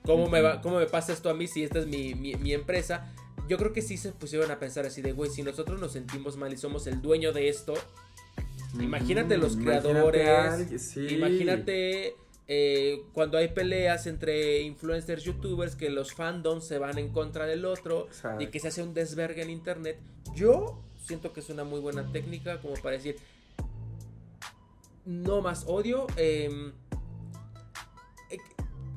¿cómo, me, va, cómo me pasa esto a mí si esta es mi, mi- mi empresa? Yo creo que sí se pusieron a pensar así de, güey, si nosotros nos sentimos mal y somos el dueño de esto, imagínate los Imagínate creadores, a alguien, sí. imagínate eh, cuando hay peleas entre influencers, youtubers, que los fandoms se van en contra del otro Exacto. y que se hace un desvergue en internet. Yo siento que es una muy buena técnica como para decir, no más odio. em, eh,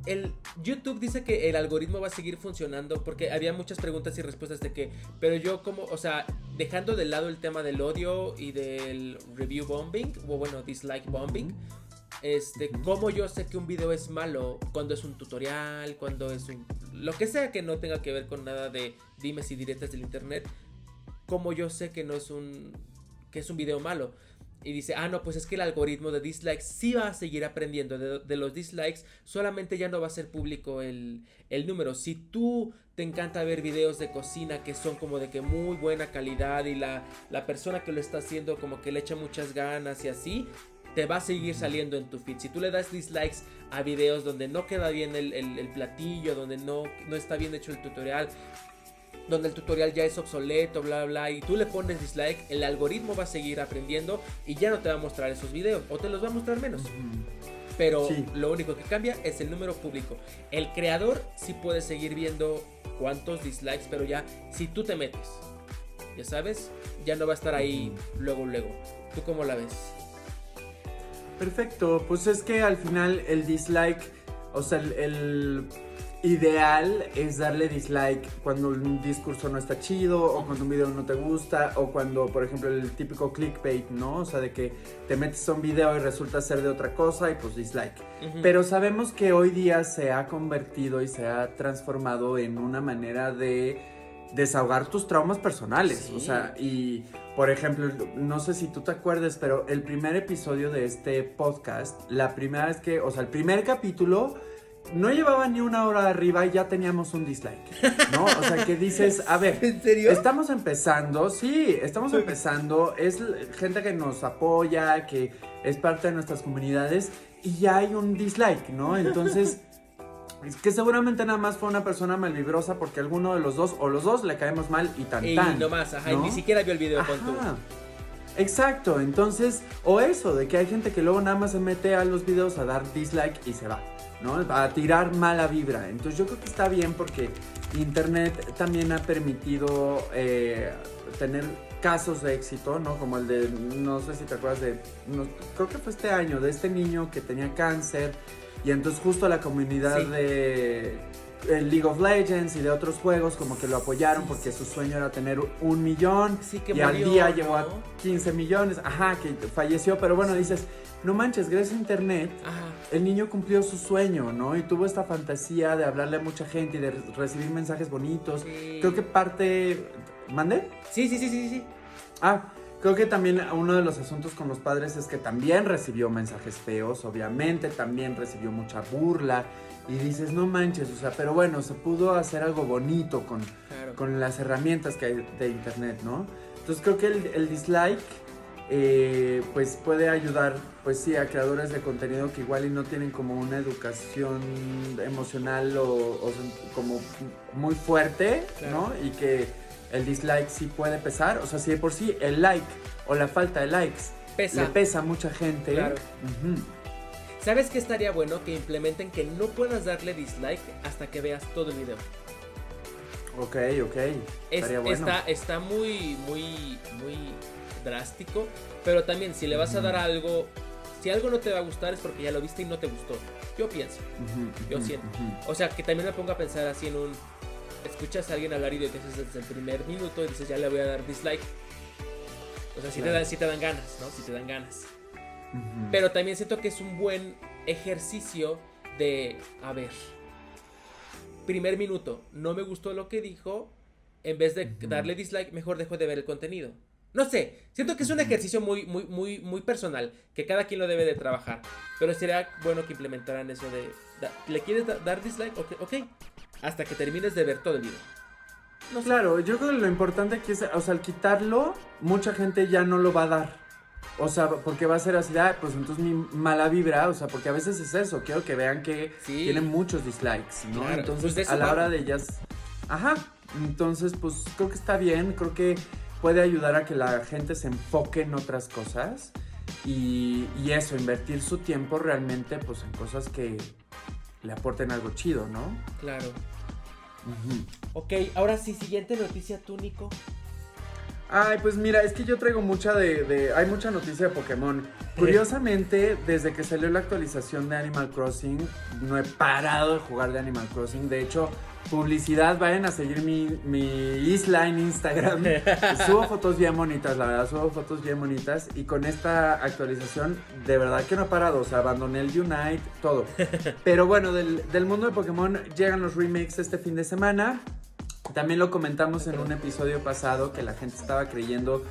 el YouTube dice que el algoritmo va a seguir funcionando porque había muchas preguntas y respuestas de que, pero yo como, o sea, dejando de lado el tema del odio y del review bombing, o bueno, dislike bombing, este, cómo yo sé que un video es malo cuando es un tutorial, cuando es un, lo que sea que no tenga que ver con nada de dimes y diretes del internet. como yo sé que no es un que es un video malo y dice, ah, no, pues es que el algoritmo de dislikes sí va a seguir aprendiendo de, los dislikes, solamente ya no va a ser público el, el, número. Si tú te encanta ver videos de cocina que son como de que muy buena calidad y la, la persona que lo está haciendo como que le echa muchas ganas y así, te va a seguir saliendo en tu feed. Si tú le das dislikes a videos donde no queda bien el, el, el platillo, donde no, no está bien hecho el tutorial, donde el tutorial ya es obsoleto, bla, bla, y tú le pones dislike, el algoritmo va a seguir aprendiendo y ya no te va a mostrar esos videos, o te los va a mostrar menos. Pero lo único que cambia es el número público. El creador sí puede seguir viendo cuántos dislikes, pero ya si tú te metes, ya sabes, ya no va a estar ahí luego, luego. ¿Tú cómo la ves? Perfecto, pues es que al final el dislike, o sea, el ideal es darle dislike cuando un discurso no está chido o cuando un video no te gusta o cuando, por ejemplo, el típico clickbait, ¿no? O sea, de que te metes a un video y resulta ser de otra cosa y pues dislike. Pero sabemos que hoy día se ha convertido y se ha transformado en una manera de desahogar tus traumas personales. O sea, y por ejemplo, no sé si tú te acuerdas, pero el primer episodio de este podcast, la primera vez que, o sea, el primer capítulo no llevaba ni una hora arriba y ya teníamos un dislike, ¿no? O sea, que dices, a ver, ¿en serio? Estamos empezando, sí, estamos empezando, es gente que nos apoya, que es parte de nuestras comunidades y ya hay un dislike, ¿no? Entonces, es que seguramente nada más fue una persona malvibrosa porque alguno de los dos o los dos le caemos mal y tan y tan. No más, ajá, ni siquiera vio el video con tu. Exacto, entonces, o eso, de que hay gente que luego nada más se mete a los videos a dar dislike y se va. ¿no? A tirar mala vibra. Entonces yo creo que está bien porque Internet también ha permitido eh, tener casos de éxito, ¿no? Como el de, no sé si te acuerdas de, creo que fue este año, de este niño que tenía cáncer y entonces justo la comunidad de League of Legends y de otros juegos como que lo apoyaron porque su sueño era tener un millón y al día llegó a 15 millones, ajá, que falleció, pero bueno, dices, no manches, gracias a internet, el niño cumplió su sueño, ¿no? Y tuvo esta fantasía de hablarle a mucha gente y de recibir mensajes bonitos. Creo que parte... ¿Mande? Sí, sí, sí, sí, sí. Ah, creo que también uno de los asuntos con los padres es que también recibió mensajes feos, obviamente, también recibió mucha burla. Y dices, no manches, o sea, pero bueno, se pudo hacer algo bonito con, con las herramientas que hay de internet, ¿no? Entonces creo que el dislike eh, pues puede ayudar, pues sí, a creadores de contenido que igual y no tienen como una educación emocional o, como muy fuerte, ¿no? Y que el dislike sí puede pesar, o sea, si de por sí el like o la falta de likes pesa. le pesa a mucha gente. Claro. ¿Sabes qué estaría bueno? Que implementen que no puedas darle dislike hasta que veas todo el video. Ok, ok. estaría bueno. está, está muy, muy, muy drástico, pero también si le vas a dar algo, si algo no te va a gustar es porque ya lo viste y no te gustó. Yo pienso, yo siento. O sea, que también me ponga a pensar así en un, escuchas a alguien hablar y dices desde el primer minuto y dices ya le voy a dar dislike. O sea, si, te, dan, si te dan ganas, ¿no? Si te dan ganas. Pero también siento que es un buen ejercicio de, a ver, primer minuto, no me gustó lo que dijo, en vez de darle dislike, mejor dejo de ver el contenido. No sé, siento que es un ejercicio muy, muy, muy, muy personal, que cada quien lo debe de trabajar. Pero sería bueno que implementaran eso de, ¿le quieres dar dislike? ok, hasta que termines de ver todo el video. No claro, yo creo que lo importante aquí es, o sea, al quitarlo, mucha gente ya no lo va a dar. O sea, porque va a ser así, ah, pues entonces mi mala vibra, o sea, porque a veces es eso, quiero que vean que tienen muchos dislikes, ¿no? entonces, pues a la hora de ellas, ajá, entonces, pues creo que está bien, creo que puede ayudar a que la gente se enfoque en otras cosas y, eso, invertir su tiempo realmente pues en cosas que le aporten algo chido, ¿no? Claro. Ok, ahora sí, siguiente noticia tú, Nico. Ay, pues mira, es que yo traigo mucha de, de, Hay mucha noticia de Pokémon. Curiosamente, desde que salió la actualización de Animal Crossing, no he parado de jugar de Animal Crossing. De hecho, publicidad, vayan a seguir mi, mi isla en Instagram. subo fotos bien bonitas, la verdad, subo fotos bien bonitas. Y con esta actualización, de verdad que no he parado. O sea, abandoné el Unite, todo. Pero bueno, del, del mundo de Pokémon llegan los remakes este fin de semana. También lo comentamos en un episodio pasado que la gente estaba creyendo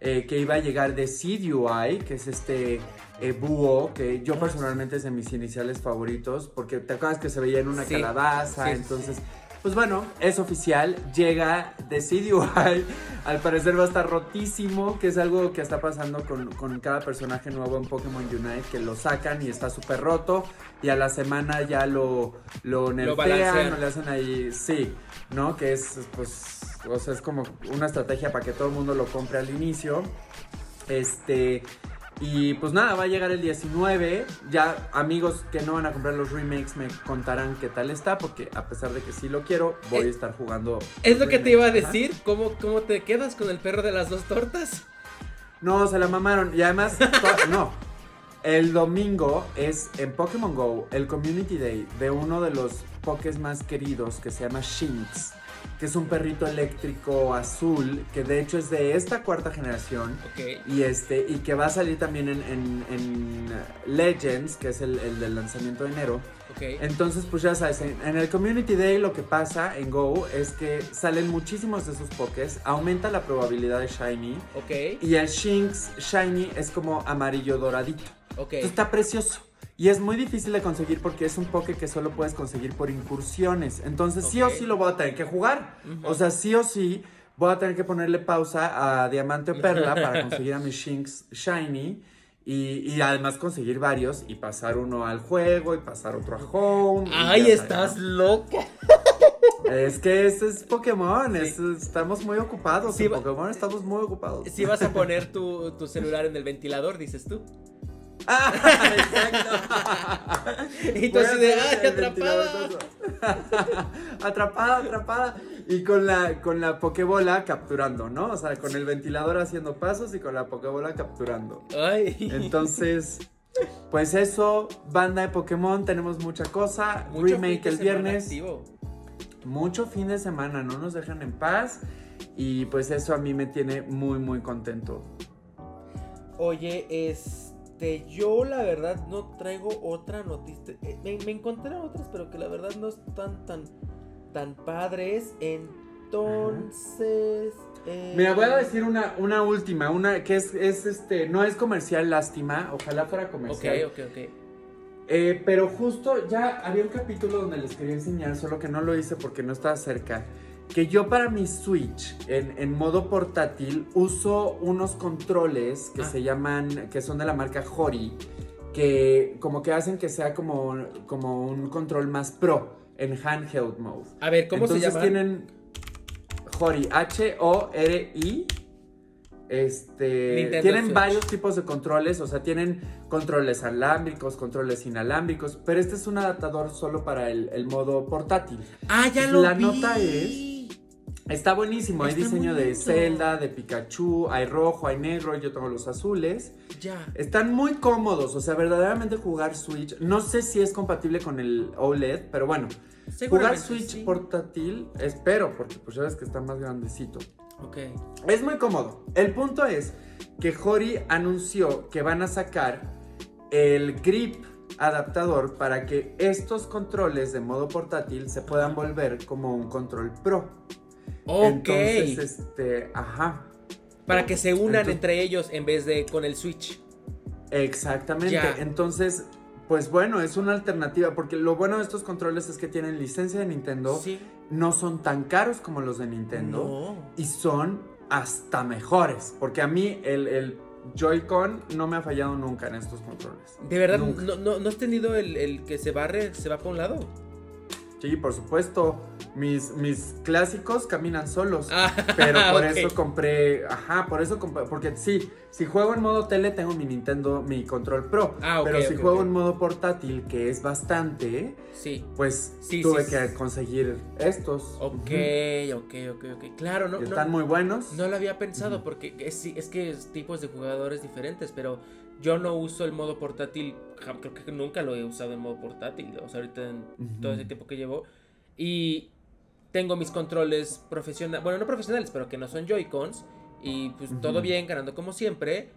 eh, que iba a llegar de Seed UI, que es este eh, búho, que yo personalmente es de mis iniciales favoritos, porque te acuerdas que se veía en una Sí. calabaza, Sí, sí, entonces... Pues bueno, es oficial, llega UI, al parecer va a estar rotísimo, que es algo que está pasando con, con cada personaje nuevo en Pokémon Unite, que lo sacan y está súper roto, y a la semana ya lo, lo nerfean, balancean. o le hacen ahí, sí, ¿no? Que es, pues, o sea, es como una estrategia para que todo el mundo lo compre al inicio. Este, y pues nada, va a llegar el 19. Ya amigos que no van a comprar los remakes me contarán qué tal está, porque a pesar de que sí lo quiero, voy a Eh, estar jugando. Es lo que te iba a decir. ¿Cómo, ¿Cómo te quedas con el perro de las dos tortas? No, se la mamaron. Y además, no. El domingo es en Pokémon Go el Community Day de uno de los Pokés más queridos que se llama Shinx, que es un perrito eléctrico azul que de hecho es de esta cuarta generación. Ok. Y este, y que va a salir también en, en- en Legends, que es el, el del lanzamiento de enero. Ok. Entonces, pues ya sabes, en, en el Community Day lo que pasa en Go es que salen muchísimos de esos pokés, aumenta la probabilidad de Shiny. Y el Shinx Shiny es como amarillo doradito. Entonces, está precioso. Y es muy difícil de conseguir porque es un poke que solo puedes conseguir por incursiones. Entonces, sí o sí lo voy a tener que jugar. O sea, sí o sí voy a tener que ponerle pausa a Diamante o Perla para conseguir a mi Shinx Shiny. Y, y además conseguir varios y pasar uno al juego y pasar otro a home. Ay, estás loca. Es que ese es Pokémon. Sí. es- estamos muy ocupados. Sí, en Pokémon estamos muy ocupados. Si vas a poner tu, tu celular en el ventilador, dices tú. Ah, exacto. Y tú así de, ¡ay, el ventilador atrapada! atrapada, atrapada. Y con la, con la pokebola capturando, ¿no? O sea, con el ventilador haciendo pasos y con la pokebola capturando. Ay. Entonces, pues eso, banda de Pokémon, tenemos mucha cosa. Mucho Remake fin de el viernes. activo. Mucho fin de semana, no nos dejan en paz. Y pues eso a mí me tiene muy, muy contento. Oye, este, yo la verdad no traigo otra noticia. Eh, Me, me encontré otras, pero que la verdad no están tan, tan padres. Entonces. eh, Mira, voy a decir una, una última, una que es, es este, no es comercial, lástima, ojalá fuera Ok, comercial. ok, ok. Eh, pero justo ya había un capítulo donde les quería enseñar, solo que no lo hice porque no estaba cerca. Que yo para mi Switch, en, en modo portátil, uso unos controles que Ah. se llaman, que son de la marca Hori, que como que hacen que sea como, como un control más pro en handheld mode. A ver, ¿cómo Entonces se llama? tienen Hori, H-O-R-I. Este, Nintendo tienen Switch. varios tipos de controles, o sea, tienen controles alámbricos, controles inalámbricos, pero este es un adaptador solo para el, el modo portátil. Ah, ya lo La vi. nota es- Está buenísimo, hay Está diseño de. Zelda, de Pikachu, hay rojo, hay negro, yo tengo los azules. Ya. Están muy cómodos, o sea, verdaderamente jugar Switch, no sé si es compatible con el OLED, pero bueno, Jugar Switch sí. portátil, espero, porque pues ya ves que está más grandecito. Ok. Es muy cómodo. El punto es que Hori anunció que van a sacar el grip adaptador para que estos controles de modo portátil se puedan volver como un control pro. Ok. Entonces, este, ajá, Para que se unan Entonces- entre ellos en vez de con el Switch. exactamente. Ya. Entonces, pues bueno, es una alternativa, porque lo bueno de estos controles es que tienen licencia de Nintendo, Sí. no son tan caros como los de Nintendo. No. y son hasta mejores. Porque a mí el, el Joy-Con no me ha fallado nunca en estos controles. De verdad, Nunca. no, no, ¿no has tenido el, el que se barre, se va para un lado? Sí, por supuesto. Mis, mis clásicos caminan solos. Ah, Pero por eso compré. Ajá, por eso compré. Porque sí, si juego en modo tele, tengo mi Nintendo, mi control Pro. Ah, ok, pero si juego en modo portátil, que es bastante, Sí. pues Sí, tuve sí, que conseguir estos. Ok, Ujú. ok, ok, ok. Claro, no, están muy buenos. no lo había pensado porque es, es que es tipos de jugadores diferentes, pero yo no uso el modo portátil, creo que nunca lo he usado en modo portátil, o sea, ahorita en Ujú. todo ese tiempo que llevo. Y tengo mis controles profesionales, bueno, no profesionales, pero que no son Joy-Cons. Y pues todo bien, ganando como siempre.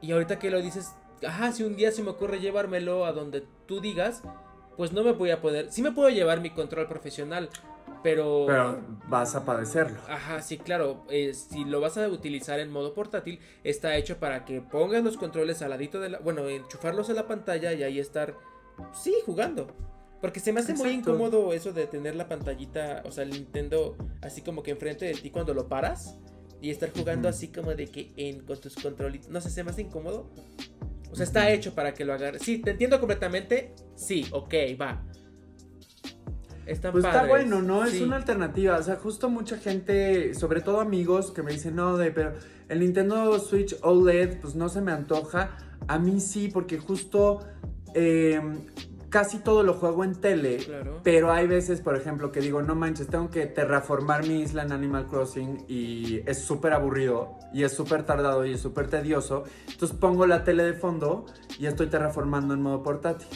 Y ahorita que lo dices, ajá, si un día se me ocurre llevármelo a donde tú digas, pues no me voy a poder. Sí me puedo llevar mi control profesional, Pero, Pero vas a padecerlo. Ajá, sí, claro. eh, si lo vas a utilizar en modo portátil, está hecho para que pongas los controles al ladito de la. Bueno, enchufarlos a la pantalla y ahí estar. Sí, jugando. Porque se me hace muy incómodo eso de tener la pantallita, o sea, el Nintendo así como que enfrente de ti cuando lo paras y estar jugando así como de que en con tus controlitos. No sé, se me hace incómodo. O sea, está hecho para que lo agarres. Sí, te entiendo completamente. Sí, ok, va. Pues está bueno, ¿no? Es una alternativa. O sea, justo mucha gente, sobre todo amigos, que me dicen, no, de, pero el Nintendo Switch OLED, pues no se me antoja. A mí sí, porque justo eh, casi todo lo juego en tele. Claro. Pero hay veces, por ejemplo, que digo, no manches, tengo que terraformar mi isla en Animal Crossing y es súper aburrido y es súper tardado y es súper tedioso. Entonces pongo la tele de fondo y estoy terraformando en modo portátil.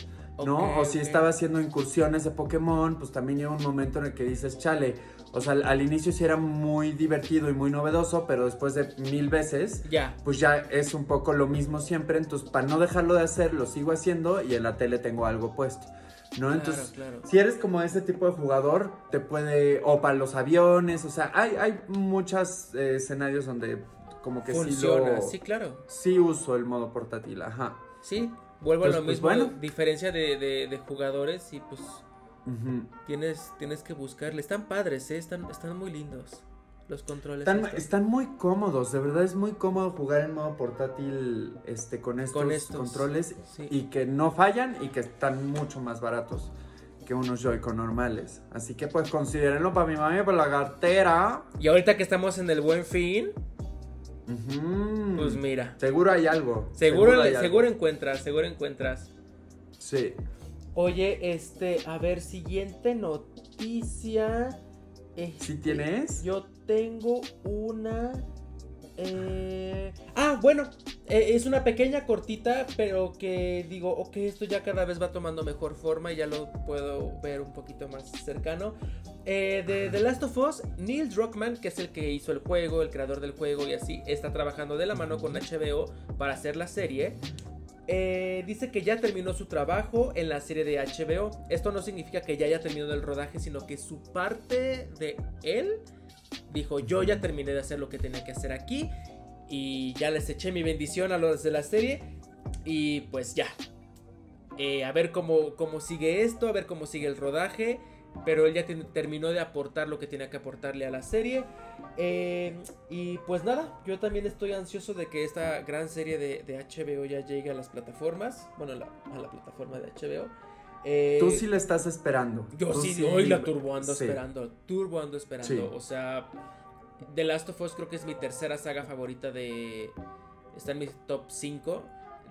¿No? O si estaba haciendo incursiones de Pokémon, pues también llega un momento en el que dices, chale, o sea, al, al inicio sí era muy divertido y muy novedoso, pero después de mil veces, Ya. pues ya es un poco lo mismo siempre, entonces para no dejarlo de hacer, lo sigo haciendo y en la tele tengo algo puesto, ¿no? Claro, Entonces, claro. si eres como ese tipo de jugador, te puede, o para los aviones, o sea, hay, hay muchos eh, escenarios donde como que Funciona, sí lo... sí, claro. Sí uso el modo portátil, ajá. Sí, vuelvo Pues- a lo pues mismo. bueno. Diferencia de, de- de jugadores y pues tienes, tienes que buscarle. Están padres, ¿eh? están, están muy lindos los controles. Están, muy cómodos, de verdad es muy cómodo jugar en modo portátil este, con estos, Con estos, controles sí. y que no fallan y que están mucho más baratos que unos Joy-Con normales. Así que pues considérenlo para mi mami, para la cartera. Y ahorita que estamos en el buen fin, Pues mira. Seguro hay algo. Seguro, hay seguro, algo. encuentras, seguro encuentras. Sí. Oye, este, a ver, siguiente noticia. Este, ¿Sí tienes? Yo tengo una. Eh, Ah, bueno, eh, es una pequeña cortita, pero que digo, ok, esto ya cada vez va tomando mejor forma y ya lo puedo ver un poquito más cercano. Eh, de The Last of Us, Neil Druckmann, que es el que hizo el juego, el creador del juego y así, está trabajando de la mano con HBO para hacer la serie. Eh, dice que ya terminó su trabajo en la serie de HBO. Esto no significa que ya haya terminado el rodaje, sino que su parte de él dijo: Yo ya terminé de hacer lo que tenía que hacer aquí. Y ya les eché mi bendición a los de la serie. Y pues ya. Eh, a ver cómo, cómo sigue esto, a ver cómo sigue el rodaje. Pero él ya terminó de aportar lo que tenía que aportarle a la serie. Eh, y pues nada, yo también estoy ansioso de que esta gran serie de, de HBO ya llegue a las plataformas. Bueno, a la plataforma de HBO. Eh, Tú sí la estás esperando. yo Tú sí, hoy la turbo ando sí. esperando. Turbo ando esperando. Sí. O sea, The Last of Us creo que es mi tercera saga favorita de. Está en mi top 5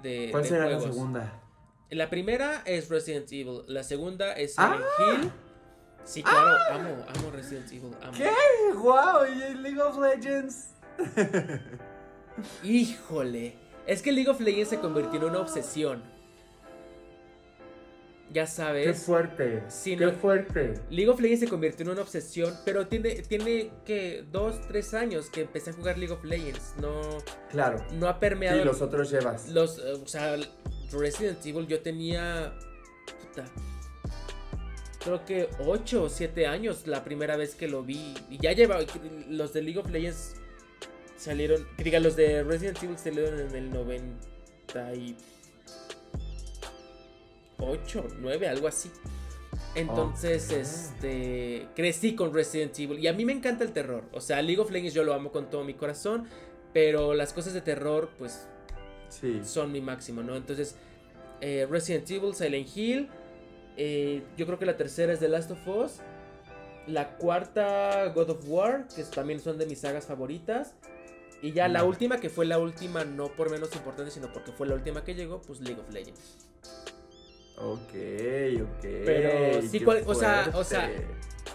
de. ¿Cuál de será juegos. la segunda? La primera es Resident Evil. La segunda es Ah. Silent Hill. Sí, claro, amo, amo Resident Evil. Amo. ¿Qué? ¡Wow! ¿Y el League of Legends? Híjole. Es que League of Legends se convirtió en una obsesión. Ya ¡Qué sabes. fuerte! Sí, ¡Qué fuerte! League of Legends se convirtió en una obsesión, pero tiene, tiene que dos, tres años que empecé a jugar League of Legends. No, Claro. no ha permeado Sí, los otros llevas. los, eh, o sea, Resident Evil yo tenía, puta, creo que 8 o 7 años la primera vez que lo vi. Y ya lleva, los de League of Legends salieron, diga, los de Resident Evil salieron en el 98, 9, algo así. Entonces, este, crecí con Resident Evil y a mí me encanta el terror. O sea, League of Legends yo lo amo con todo mi corazón, pero las cosas de terror, pues Sí. son mi máximo, ¿no? Entonces, eh, Resident Evil, Silent Hill, eh, yo creo que la tercera es The Last of Us, la cuarta God of War, que también son de mis sagas favoritas, y ya la última, que fue la última, no por menos importante, sino porque fue la última que llegó, pues League of Legends. Ok, ok. Pero sí, cual- o sea- o sea.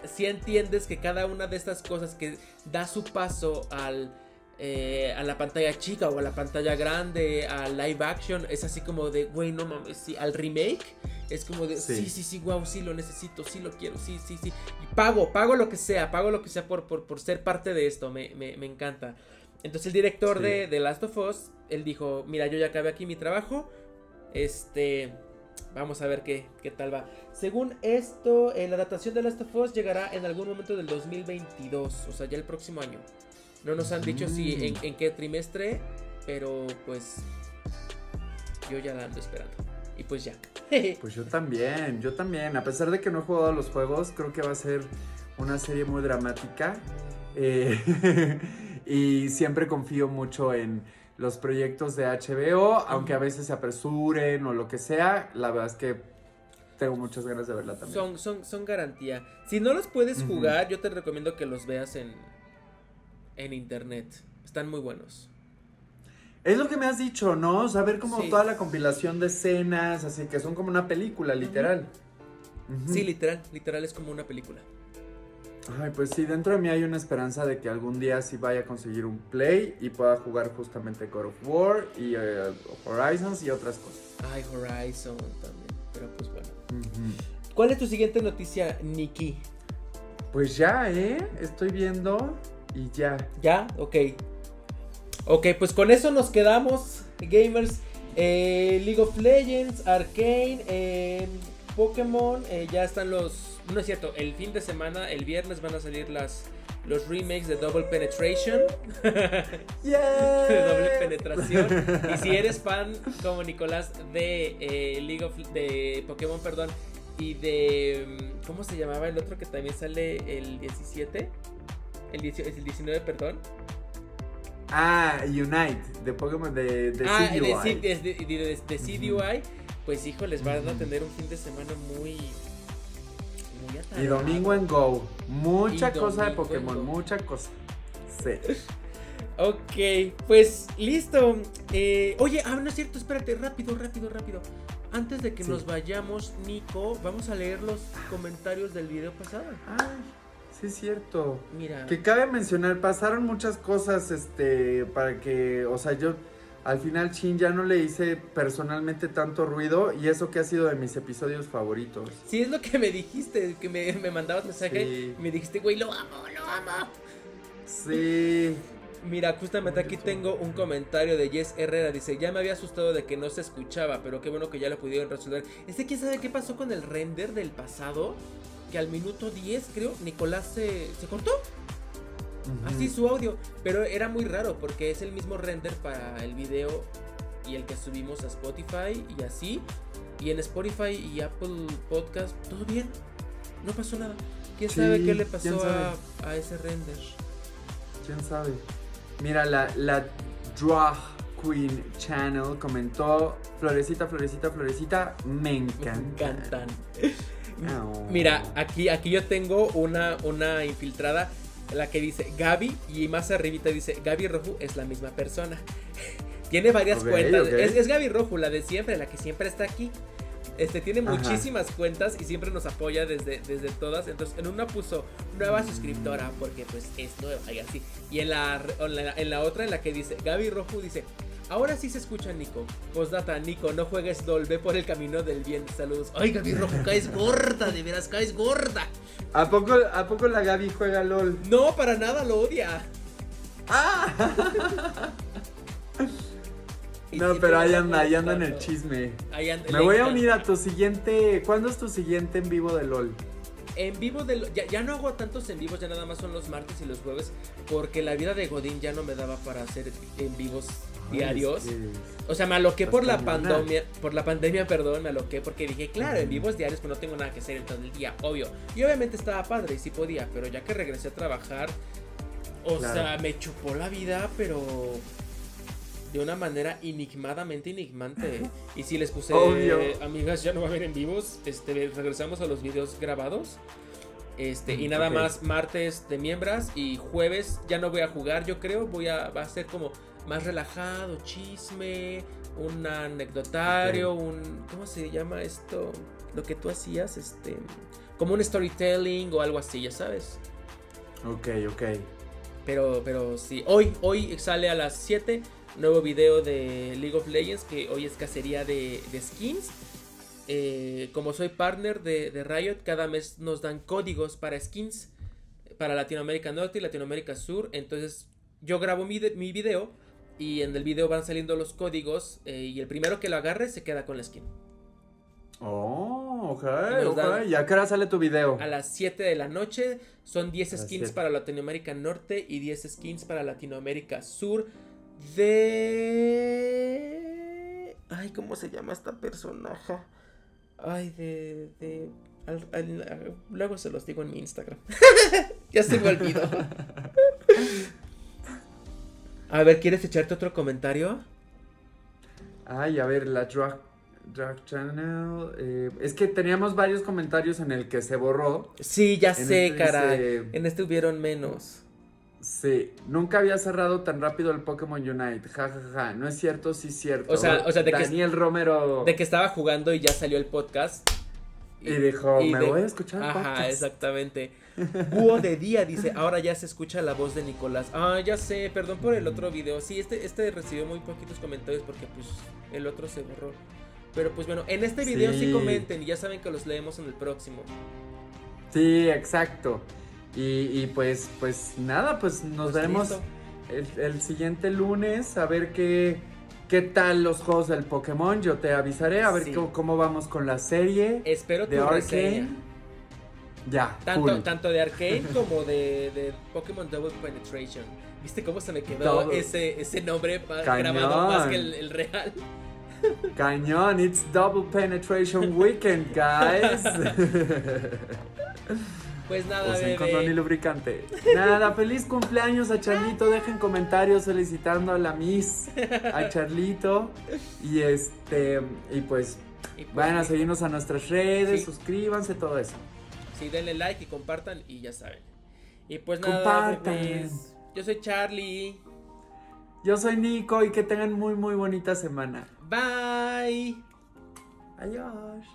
Si entiendes que cada una de estas cosas que da su paso al... eh, a la pantalla chica o a la pantalla grande, a live action, es así como de, güey, no mames, sí, al remake, es como de, sí, Sí. sí, sí, wow, sí lo necesito, sí lo quiero, sí, sí, sí. Y pago, pago lo que sea, pago lo que sea por, por, por ser parte de esto, me, me, me encanta. Entonces el director Sí. de, de Last of Us, él dijo, mira, yo ya acabé aquí mi trabajo, este, Vamos a ver qué, qué tal va. Según esto, eh, la adaptación de Last of Us llegará en algún momento del 2022, o sea, ya el próximo año. No nos han dicho si en, qué trimestre, pero pues yo ya la ando esperando. Y pues ya. Pues yo también, yo también. A pesar de que no he jugado a los juegos, creo que va a ser una serie muy dramática. Eh, y siempre confío mucho en los proyectos de HBO, aunque a veces se apresuren o lo que sea. La verdad es que tengo muchas ganas de verla también. Son, son, son garantía. Si no los puedes jugar, yo te recomiendo que los veas en, en internet. Están muy buenos. Es lo que me has dicho, ¿no? Saber como Sí. toda la compilación de escenas, así que son como una película, literal. Sí, literal, literal es como una película. Ay, pues sí, dentro de mí hay una esperanza de que algún día sí vaya a conseguir un Play y pueda jugar justamente God of War y eh, Horizons y otras cosas. Ay, Horizon también. Pero pues bueno. ¿Cuál es tu siguiente noticia, Nikki? Pues ya, ¿eh? Estoy viendo y ya. ¿Ya? Ok. Ok, pues con eso nos quedamos, gamers. Eh, League of Legends, Arcane, eh, Pokémon, eh, ya están los... No es cierto, el fin de semana, el viernes van a salir las, los remakes de Double Penetration. ¡Yeah! de doble penetración. Y si eres fan, como Nicolás, de eh, League of de Pokémon, perdón, y de mm, ¿cómo se llamaba el otro que también sale el 17? El, 18 es el 19, perdón. Ah, Unite, de Pokémon de, de ah, de, de- de- de CDUI. Pues hijos, van a tener un fin de semana muy muy Y atareado. domingo en Go. Mucha Y cosa de Pokémon, mucha cosa. Sí. Ok, pues listo. Eh, oye, ah, no es cierto, espérate, rápido, rápido, rápido. Antes de que Sí. nos vayamos, Nico, vamos a leer los comentarios del video pasado. Ay, sí es cierto. Mira. Que cabe mencionar, pasaron muchas cosas, este, para que, o sea, yo al final, chin, ya no le hice personalmente tanto ruido y eso que ha sido de mis episodios favoritos. Sí, es lo que me dijiste, que me, me mandabas mensaje Sí. y me dijiste, güey, lo amo, lo amo. Sí. Mira, justamente aquí tengo un comentario de Jess Herrera. Dice, ya me había asustado de que no se escuchaba, pero qué bueno que ya lo pudieron resolver. Este, ¿quién sabe qué pasó con el render del pasado? Que al minuto 10, creo, Nicolás se, se cortó. Así su audio. Pero era muy raro porque es el mismo render para el video y el que subimos a Spotify y así. Y en Spotify y Apple Podcast, todo bien. No pasó nada. ¿Quién Sí, sabe qué le pasó a, a ese render? ¿Quién sabe? Mira, la, la Drag Queen Channel comentó, Florecita, Florecita, Florecita, me Me encanta. encantan. Oh. Mira, aquí, aquí yo tengo una, una infiltrada, la que dice Gaby, y más arribita dice Gaby Roju es la misma persona. tiene varias cuentas. Es, es Gaby Roju, la de siempre, la que siempre está aquí. Este tiene Ajá. muchísimas cuentas y siempre nos apoya desde, desde todas. Entonces, en una puso nueva suscriptora porque pues es nueva y así. Y en la, en la, en la otra, en la que dice Gaby Roju, dice Ahora sí se escucha Nico. Postdata, Nico, no juegues LOL, ve por el camino del bien. Saludos. Ay, Gaby Rojo, caes gorda, de veras, caes gorda. ¿A poco, ¿A poco la Gaby juega LOL? No, para nada lo odia. ¡Ah! No, pero ahí anda, ahí anda en el chisme. Me voy a unir a tu siguiente. ¿Cuándo es tu siguiente en vivo de LOL? En vivo de lo- ya, ya no hago tantos en vivos, ya nada más son los martes y los jueves. Porque la vida de Godín ya no me daba para hacer en vivos diarios. Ay, O sea, me aloqué por la pandemia, por la pandemia, perdón, me aloqué porque dije, claro, en vivos diarios pues no tengo nada que hacer en todo el día, obvio. Y obviamente estaba padre y sí podía, pero ya que regresé a trabajar, o Claro. sea, me chupó la vida, pero de una manera enigmadamente enigmante. Y si les puse, Obvio. amigas, ya no va a haber en vivos, este, regresamos a los videos grabados. Este, y nada Ok. más martes de miembros y jueves ya no voy a jugar, yo creo, voy a va a ser como más relajado, chisme, un anecdotario, un ¿cómo se llama esto? Lo que tú hacías, este, como un storytelling o algo así, ya sabes. Ok, ok. Pero pero sí, hoy hoy sale a las 7 nuevo video de League of Legends que hoy es cacería de, de skins. Eh, como soy partner de, de Riot, cada mes nos dan códigos para skins para Latinoamérica Norte y Latinoamérica Sur. Entonces yo grabo mi, de- mi video y en el video van saliendo los códigos eh, y el primero que lo agarre se queda con la skin. Oh, ok, ok. ¿Y a qué hora sale tu video? A las 7 de la noche son 10 A las skins 7. para Latinoamérica Norte y 10 skins para Latinoamérica Sur de... Ay, ¿cómo se llama esta personaje? Ay, de... de... al- al- al- luego se los digo en mi Instagram. ya se me olvidó. A ver, ¿quieres echarte otro comentario? Ay, a ver, la Drag, drag Channel. eh, es que teníamos varios comentarios en el que se borró. Sí, ya sé, este caray. dice- En este hubieron menos. Sí, nunca había cerrado tan rápido el Pokémon Unite. Ja, ja, ja. No es cierto, sí es cierto. O sea- o sea, de que- Daniel Romero. De que estaba jugando y ya salió el podcast. Y dijo, y me de- voy a escuchar Ajá, podcast". exactamente. Búho de día dice, ahora ya se escucha la voz de Nicolás. Ah, ya sé, perdón por el otro video. Sí, este, este recibió muy poquitos comentarios porque pues el otro se borró. Pero pues bueno, en este video sí, Sí. comenten y ya saben que los leemos en el próximo. Sí, exacto. Y, y pues, pues nada, pues nos Pues veremos el, el siguiente lunes a ver qué, qué tal los juegos del Pokémon. Yo te avisaré a ver Sí. cómo, cómo vamos con la serie Espero de tu Arcane. Ya, Tanto, cool. tanto de Arcane como de, de Pokémon Double Penetration. ¿Viste cómo se me quedó Double. ese, ese nombre Cañón. grabado más que el, el real? Cañón, it's double penetration weekend, guys. Pues nada, Usen condón y bebé. lubricante. Nada, feliz cumpleaños a Charlito. Dejen comentarios felicitando a la Miss, a Charlito. Y este, y pues Y pues, vayan a seguirnos a nuestras redes, Sí. suscríbanse, todo eso. Sí, denle like y compartan y ya saben. Y pues nada, Compartan. bebés. Yo soy Charlie. Yo soy Nico y que tengan muy, muy bonita semana. Bye. Adiós.